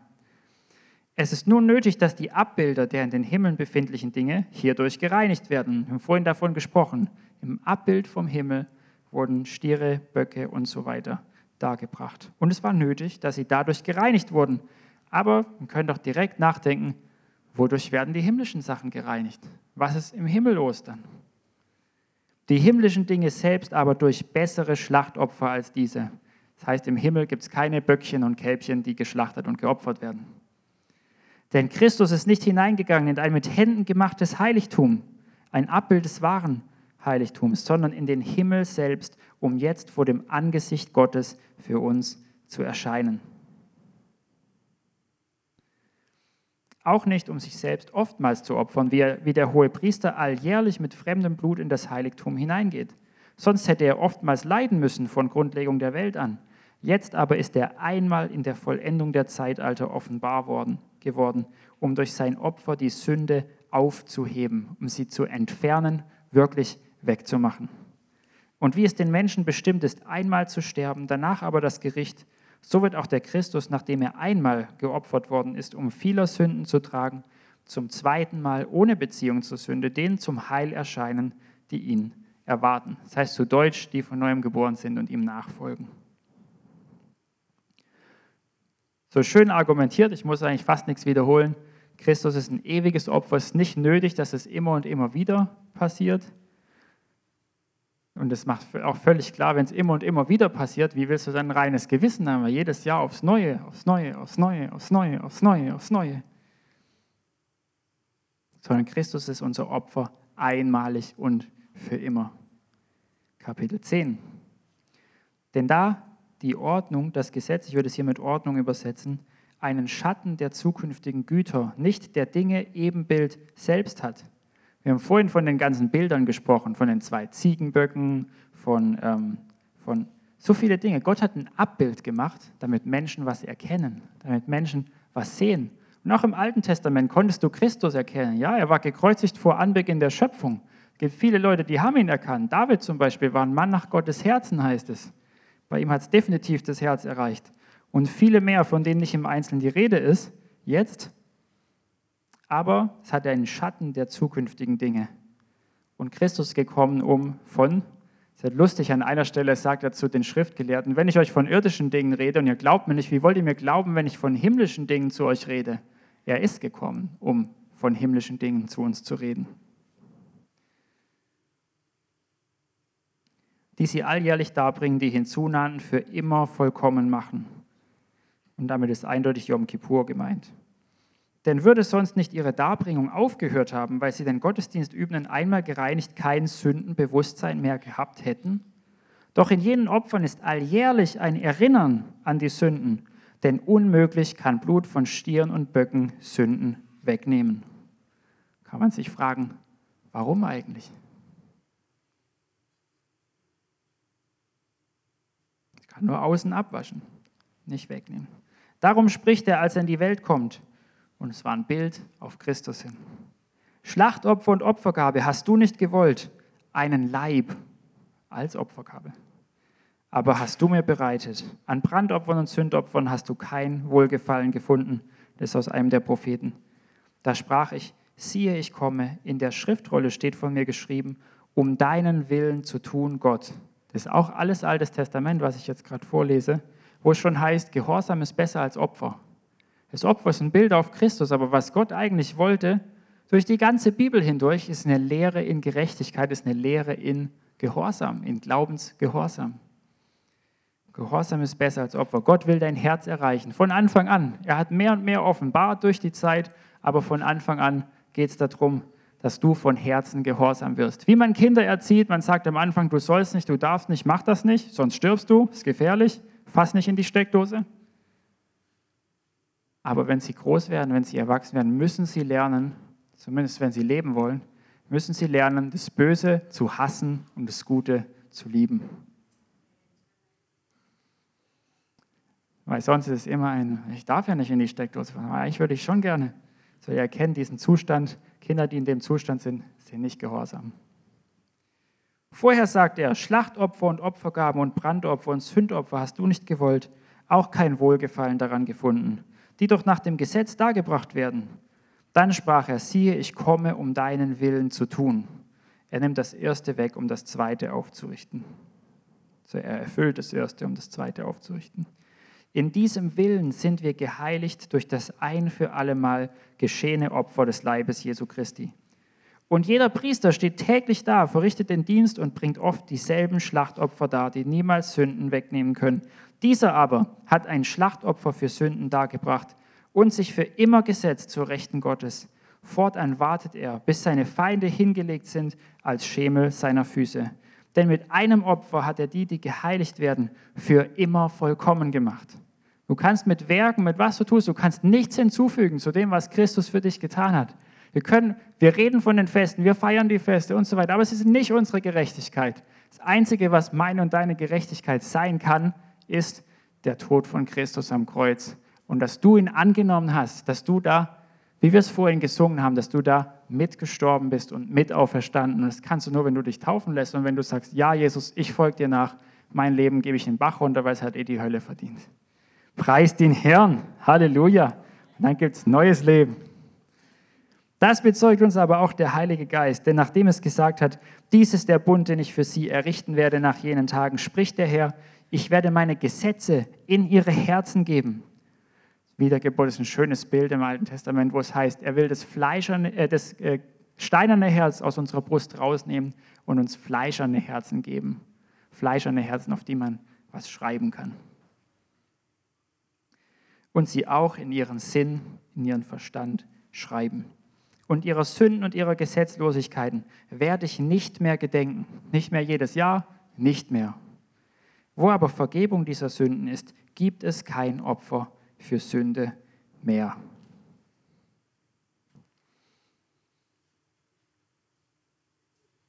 Es ist nun nötig, dass die Abbilder der in den Himmeln befindlichen Dinge hierdurch gereinigt werden. Wir haben vorhin davon gesprochen. Im Abbild vom Himmel wurden Stiere, Böcke und so weiter dargebracht. Und es war nötig, dass sie dadurch gereinigt wurden. Aber wir können doch direkt nachdenken, wodurch werden die himmlischen Sachen gereinigt? Was ist im Himmel los dann? Die himmlischen Dinge selbst aber durch bessere Schlachtopfer als diese. Das heißt, im Himmel gibt es keine Böckchen und Kälbchen, die geschlachtet und geopfert werden. Denn Christus ist nicht hineingegangen in ein mit Händen gemachtes Heiligtum, ein Abbild des wahren Heiligtums, sondern in den Himmel selbst, um jetzt vor dem Angesicht Gottes für uns zu erscheinen. Auch nicht, um sich selbst oftmals zu opfern, wie, er, der hohe Priester alljährlich mit fremdem Blut in das Heiligtum hineingeht. Sonst hätte er oftmals leiden müssen von Grundlegung der Welt an. Jetzt aber ist er einmal in der Vollendung der Zeitalter offenbar worden, geworden, um durch sein Opfer die Sünde aufzuheben, um sie zu entfernen, wirklich wegzumachen. Und wie es den Menschen bestimmt ist, einmal zu sterben, danach aber das Gericht, so wird auch der Christus, nachdem er einmal geopfert worden ist, um vieler Sünden zu tragen, zum zweiten Mal ohne Beziehung zur Sünde, denen zum Heil erscheinen, die ihn erwarten. Das heißt zu Deutsch, die von neuem geboren sind und ihm nachfolgen. So schön argumentiert, ich muss eigentlich fast nichts wiederholen. Christus ist ein ewiges Opfer, es ist nicht nötig, dass es immer und immer wieder passiert. Und das macht auch völlig klar, wenn es immer und immer wieder passiert, wie willst du dann ein reines Gewissen haben? Jedes Jahr aufs Neue, aufs Neue, aufs Neue, aufs Neue, aufs Neue, aufs Neue. Sondern Christus ist unser Opfer einmalig und für immer. Kapitel 10. Denn da die Ordnung, das Gesetz, ich würde es hier mit Ordnung übersetzen, einen Schatten der zukünftigen Güter, nicht der Dinge Ebenbild selbst hat, wir haben vorhin von den ganzen Bildern gesprochen, von den zwei Ziegenböcken, von, ähm, von so viele Dinge. Gott hat ein Abbild gemacht, damit Menschen was erkennen, damit Menschen was sehen. Und auch im Alten Testament konntest du Christus erkennen. Ja, er war gekreuzigt vor Anbeginn der Schöpfung. Es gibt viele Leute, die haben ihn erkannt. David zum Beispiel war ein Mann nach Gottes Herzen, heißt es. Bei ihm hat es definitiv das Herz erreicht. Und viele mehr, von denen nicht im Einzelnen die Rede ist, jetzt aber es hat einen Schatten der zukünftigen Dinge. Und Christus ist gekommen, um von Es ist lustig, an einer Stelle sagt er zu den Schriftgelehrten, wenn ich euch von irdischen Dingen rede und ihr glaubt mir nicht, wie wollt ihr mir glauben, wenn ich von himmlischen Dingen zu euch rede? Er ist gekommen, um von himmlischen Dingen zu uns zu reden. Die sie alljährlich darbringen, die hinzunannten, für immer vollkommen machen. Und damit ist eindeutig Yom Kippur gemeint. Denn würde sonst nicht ihre Darbringung aufgehört haben, weil sie den Gottesdienst übenden einmal gereinigt kein Sündenbewusstsein mehr gehabt hätten? Doch in jenen Opfern ist alljährlich ein Erinnern an die Sünden, denn unmöglich kann Blut von Stieren und Böcken Sünden wegnehmen. Kann man sich fragen, warum eigentlich? Ich kann nur außen abwaschen, nicht wegnehmen. Darum spricht er, als er in die Welt kommt, und es war ein Bild auf Christus hin. Schlachtopfer und Opfergabe hast du nicht gewollt, einen Leib als Opfergabe. Aber hast du mir bereitet. An Brandopfern und Sündopfern hast du kein Wohlgefallen gefunden. Das ist aus einem der Propheten. Da sprach ich, siehe, ich komme. In der Schriftrolle steht von mir geschrieben, um deinen Willen zu tun, Gott. Das ist auch alles Altes Testament, was ich jetzt gerade vorlese, wo es schon heißt, Gehorsam ist besser als Opfer. Das Opfer ist ein Bild auf Christus, aber was Gott eigentlich wollte, durch die ganze Bibel hindurch, ist eine Lehre in Gerechtigkeit, ist eine Lehre in Gehorsam, in Glaubensgehorsam. Gehorsam ist besser als Opfer. Gott will dein Herz erreichen, von Anfang an. Er hat mehr und mehr offenbart durch die Zeit, aber von Anfang an geht es darum, dass du von Herzen gehorsam wirst. Wie man Kinder erzieht, man sagt am Anfang, du sollst nicht, du darfst nicht, mach das nicht, sonst stirbst du, ist gefährlich, fass nicht in die Steckdose. Aber wenn sie groß werden, wenn sie erwachsen werden, müssen sie lernen, zumindest wenn sie leben wollen, müssen sie lernen, das Böse zu hassen und das Gute zu lieben. Weil sonst ist es immer ein, ich darf ja nicht in die Steckdose fahren, aber eigentlich würde ich schon gerne. So, ihr erkennt diesen Zustand, Kinder, die in dem Zustand sind, sind nicht gehorsam. Vorher sagt er, Schlachtopfer und Opfergaben und Brandopfer und Sündopfer hast du nicht gewollt, auch kein Wohlgefallen daran gefunden die doch nach dem Gesetz dargebracht werden. Dann sprach er, siehe, ich komme, um deinen Willen zu tun. Er nimmt das Erste weg, um das Zweite aufzurichten. So er erfüllt das Erste, um das Zweite aufzurichten. In diesem Willen sind wir geheiligt durch das ein für allemal geschehene Opfer des Leibes Jesu Christi. Und jeder Priester steht täglich da, verrichtet den Dienst und bringt oft dieselben Schlachtopfer dar, die niemals Sünden wegnehmen können. Dieser aber hat ein Schlachtopfer für Sünden dargebracht und sich für immer gesetzt zur Rechten Gottes. Fortan wartet er, bis seine Feinde hingelegt sind als Schemel seiner Füße. Denn mit einem Opfer hat er die, die geheiligt werden, für immer vollkommen gemacht. Du kannst mit Werken, mit was du tust, du kannst nichts hinzufügen zu dem, was Christus für dich getan hat. Wir können, wir reden von den Festen, wir feiern die Feste und so weiter, aber es ist nicht unsere Gerechtigkeit. Das Einzige, was meine und deine Gerechtigkeit sein kann, ist der Tod von Christus am Kreuz. Und dass du ihn angenommen hast, dass du da, wie wir es vorhin gesungen haben, dass du da mitgestorben bist und mit auferstanden. Und das kannst du nur, wenn du dich taufen lässt und wenn du sagst, ja, Jesus, ich folge dir nach, mein Leben gebe ich in den Bach runter, weil es hat eh die Hölle verdient. Preis den Herrn, Halleluja. Und dann gibt es neues Leben. Das bezeugt uns aber auch der Heilige Geist, denn nachdem es gesagt hat, dies ist der Bund, den ich für sie errichten werde nach jenen Tagen, spricht der Herr, ich werde meine Gesetze in ihre Herzen geben. Wiedergeburt ist ein schönes Bild im Alten Testament, wo es heißt, er will das, fleischerne, äh, das äh, steinerne Herz aus unserer Brust rausnehmen und uns fleischerne Herzen geben. Fleischerne Herzen, auf die man was schreiben kann. Und sie auch in ihren Sinn, in ihren Verstand schreiben und ihrer Sünden und ihrer Gesetzlosigkeiten werde ich nicht mehr gedenken. Nicht mehr jedes Jahr, nicht mehr. Wo aber Vergebung dieser Sünden ist, gibt es kein Opfer für Sünde mehr.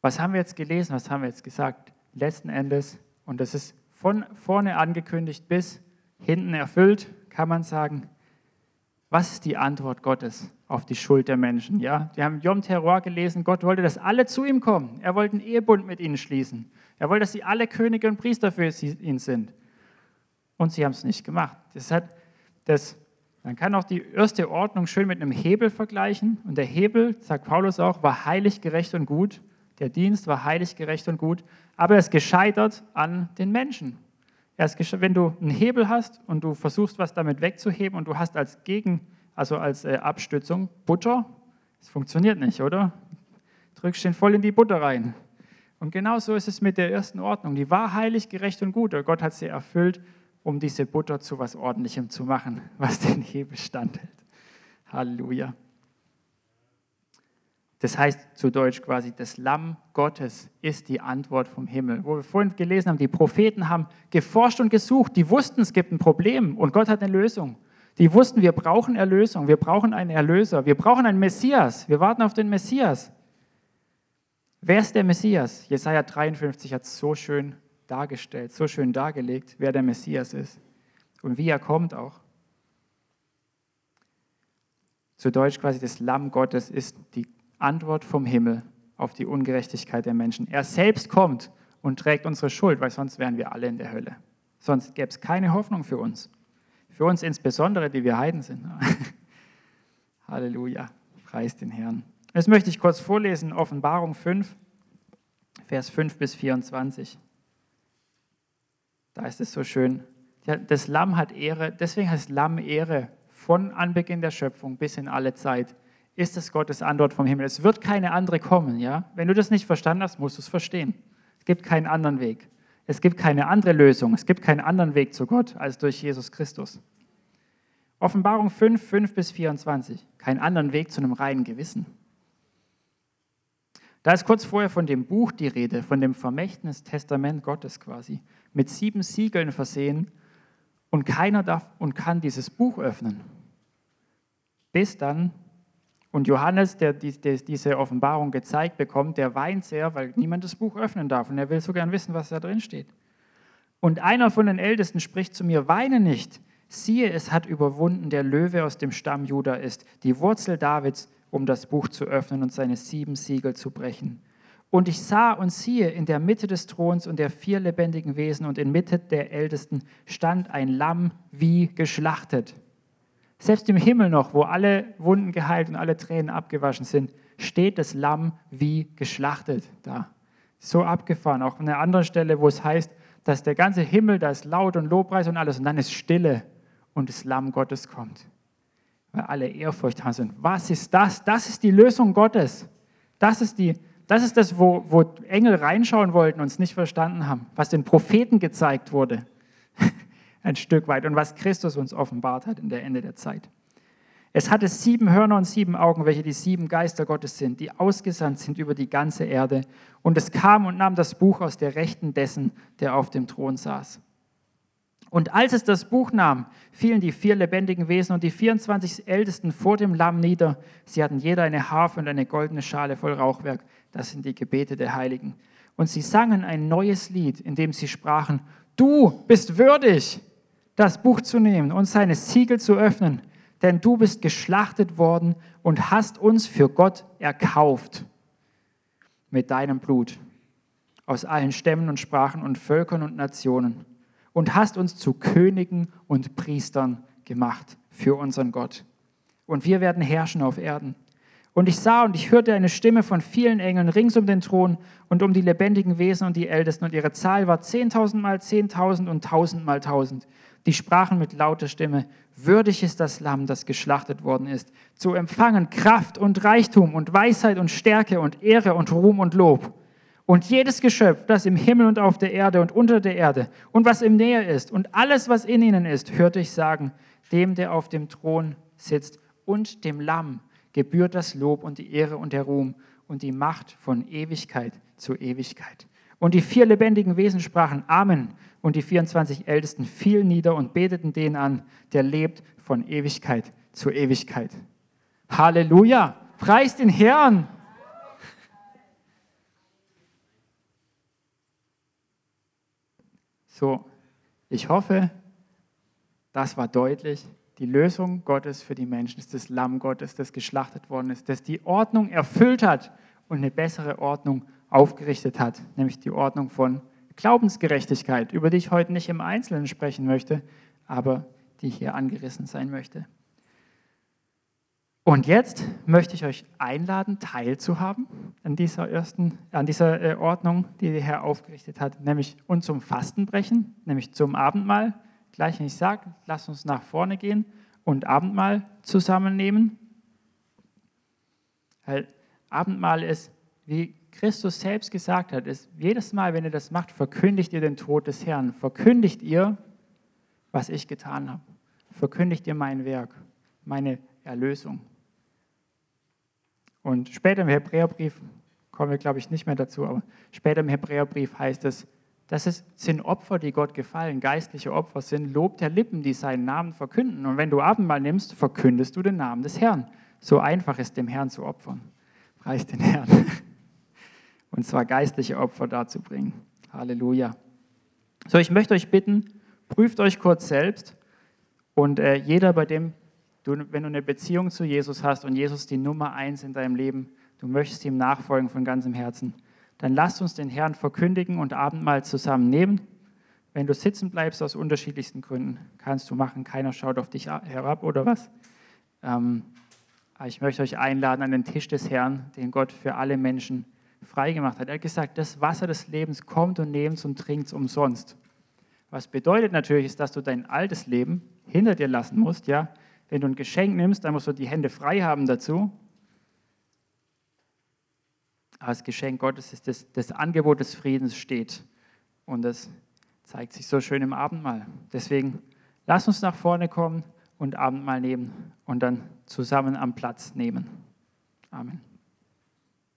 Was haben wir jetzt gelesen? Was haben wir jetzt gesagt? Letzten Endes, und das ist von vorne angekündigt bis hinten erfüllt, kann man sagen, was ist die Antwort Gottes auf die Schuld der Menschen? Ja, die haben Yom Terror gelesen. Gott wollte, dass alle zu ihm kommen. Er wollte einen Ehebund mit ihnen schließen. Er wollte, dass sie alle Könige und Priester für ihn sind. Und sie haben es nicht gemacht. Das hat das, man kann auch die erste Ordnung schön mit einem Hebel vergleichen. Und der Hebel, sagt Paulus auch, war heilig, gerecht und gut. Der Dienst war heilig, gerecht und gut. aber er ist gescheitert an den Menschen. Er ist wenn du einen Hebel hast und du versuchst, was damit wegzuheben und du hast als Gegen, also als äh, Abstützung Butter, das funktioniert nicht, oder? Drückst den voll in die Butter rein. Und genau so ist es mit der ersten Ordnung. Die war heilig, gerecht und gut. Und Gott hat sie erfüllt, um diese Butter zu was Ordentlichem zu machen, was den Hebel standhält. Halleluja. Das heißt zu Deutsch quasi, das Lamm Gottes ist die Antwort vom Himmel. Wo wir vorhin gelesen haben, die Propheten haben geforscht und gesucht, die wussten, es gibt ein Problem und Gott hat eine Lösung. Die wussten, wir brauchen Erlösung, wir brauchen einen Erlöser, wir brauchen einen Messias, wir warten auf den Messias. Wer ist der Messias? Jesaja 53 hat es so schön dargestellt, so schön dargelegt, wer der Messias ist und wie er kommt auch. Zu Deutsch quasi, das Lamm Gottes ist die Antwort vom Himmel auf die Ungerechtigkeit der Menschen. Er selbst kommt und trägt unsere Schuld, weil sonst wären wir alle in der Hölle. Sonst gäbe es keine Hoffnung für uns. Für uns insbesondere, die wir Heiden sind. Halleluja, preis den Herrn. Das möchte ich kurz vorlesen, Offenbarung 5, Vers 5 bis 24. Da ist es so schön. Das Lamm hat Ehre, deswegen heißt Lamm Ehre von Anbeginn der Schöpfung bis in alle Zeit. Ist es Gottes Antwort vom Himmel? Es wird keine andere kommen, ja? Wenn du das nicht verstanden hast, musst du es verstehen. Es gibt keinen anderen Weg. Es gibt keine andere Lösung. Es gibt keinen anderen Weg zu Gott als durch Jesus Christus. Offenbarung 5, 5 bis 24. Keinen anderen Weg zu einem reinen Gewissen. Da ist kurz vorher von dem Buch die Rede, von dem Vermächtnis Testament Gottes quasi, mit sieben Siegeln versehen und keiner darf und kann dieses Buch öffnen. Bis dann, und Johannes, der diese Offenbarung gezeigt bekommt, der weint sehr, weil niemand das Buch öffnen darf und er will so gern wissen, was da drin steht. Und einer von den Ältesten spricht zu mir, weine nicht, siehe, es hat überwunden, der Löwe aus dem Stamm Juda ist, die Wurzel Davids, um das Buch zu öffnen und seine sieben Siegel zu brechen. Und ich sah und siehe, in der Mitte des Throns und der vier lebendigen Wesen und in Mitte der Ältesten stand ein Lamm wie geschlachtet. Selbst im Himmel noch, wo alle Wunden geheilt und alle Tränen abgewaschen sind, steht das Lamm wie geschlachtet da. So abgefahren. Auch an einer anderen Stelle, wo es heißt, dass der ganze Himmel, da ist laut und Lobpreis und alles und dann ist Stille und das Lamm Gottes kommt weil alle Ehrfurcht haben sind. Was ist das? Das ist die Lösung Gottes. Das ist, die, das, ist das, wo, wo Engel reinschauen wollten und es nicht verstanden haben, was den Propheten gezeigt wurde. Ein Stück weit und was Christus uns offenbart hat in der Ende der Zeit. Es hatte sieben Hörner und sieben Augen, welche die sieben Geister Gottes sind, die ausgesandt sind über die ganze Erde. Und es kam und nahm das Buch aus der Rechten dessen, der auf dem Thron saß. Und als es das Buch nahm, fielen die vier lebendigen Wesen und die 24 Ältesten vor dem Lamm nieder. Sie hatten jeder eine Harfe und eine goldene Schale voll Rauchwerk. Das sind die Gebete der Heiligen. Und sie sangen ein neues Lied, in dem sie sprachen, du bist würdig, das Buch zu nehmen und seine Siegel zu öffnen, denn du bist geschlachtet worden und hast uns für Gott erkauft mit deinem Blut aus allen Stämmen und Sprachen und Völkern und Nationen und hast uns zu Königen und Priestern gemacht für unseren Gott. Und wir werden herrschen auf Erden. Und ich sah und ich hörte eine Stimme von vielen Engeln rings um den Thron und um die lebendigen Wesen und die Ältesten. Und ihre Zahl war zehntausend mal zehntausend und tausend mal tausend. Die sprachen mit lauter Stimme, würdig ist das Lamm, das geschlachtet worden ist, zu empfangen Kraft und Reichtum und Weisheit und Stärke und Ehre und Ruhm und Lob. Und jedes Geschöpf, das im Himmel und auf der Erde und unter der Erde und was im Nähe ist und alles, was in ihnen ist, hörte ich sagen, dem, der auf dem Thron sitzt und dem Lamm gebührt das Lob und die Ehre und der Ruhm und die Macht von Ewigkeit zu Ewigkeit. Und die vier lebendigen Wesen sprachen Amen. Und die 24 Ältesten fielen nieder und beteten den an, der lebt von Ewigkeit zu Ewigkeit. Halleluja! Preist den Herrn! So, ich hoffe, das war deutlich. Die Lösung Gottes für die Menschen ist das Lamm Gottes, das geschlachtet worden ist, das die Ordnung erfüllt hat und eine bessere Ordnung aufgerichtet hat, nämlich die Ordnung von Glaubensgerechtigkeit, über die ich heute nicht im Einzelnen sprechen möchte, aber die hier angerissen sein möchte. Und jetzt möchte ich euch einladen, teilzuhaben an dieser ersten, an dieser äh, Ordnung, die der Herr aufgerichtet hat, nämlich und zum Fastenbrechen, nämlich zum Abendmahl. Gleich, wenn ich sage, lasst uns nach vorne gehen und Abendmahl zusammennehmen. Weil Abendmahl ist, wie Christus selbst gesagt hat, ist jedes Mal, wenn ihr das macht, verkündigt ihr den Tod des Herrn. Verkündigt ihr, was ich getan habe. Verkündigt ihr mein Werk, meine Erlösung. Und später im Hebräerbrief, kommen wir glaube ich nicht mehr dazu, aber später im Hebräerbrief heißt es, das sind Opfer, die Gott gefallen, geistliche Opfer sind Lob der Lippen, die seinen Namen verkünden. Und wenn du Abendmahl nimmst, verkündest du den Namen des Herrn. So einfach ist dem Herrn zu opfern. Preis den Herrn. Und zwar geistliche Opfer darzubringen. Halleluja. So, ich möchte euch bitten, prüft euch kurz selbst und äh, jeder, bei dem Du, wenn du eine Beziehung zu Jesus hast und Jesus die Nummer eins in deinem Leben, du möchtest ihm nachfolgen von ganzem Herzen, dann lass uns den Herrn verkündigen und Abendmahl zusammen nehmen. Wenn du sitzen bleibst aus unterschiedlichsten Gründen, kannst du machen. Keiner schaut auf dich herab oder was. Ähm, ich möchte euch einladen an den Tisch des Herrn, den Gott für alle Menschen freigemacht hat. Er hat gesagt, das Wasser des Lebens kommt und nehmt und trinkt umsonst. Was bedeutet natürlich ist, dass du dein altes Leben hinter dir lassen musst, ja, wenn du ein Geschenk nimmst, dann musst du die Hände frei haben dazu. Das Geschenk Gottes ist das, das Angebot des Friedens steht. Und das zeigt sich so schön im Abendmahl. Deswegen lass uns nach vorne kommen und Abendmahl nehmen und dann zusammen am Platz nehmen. Amen.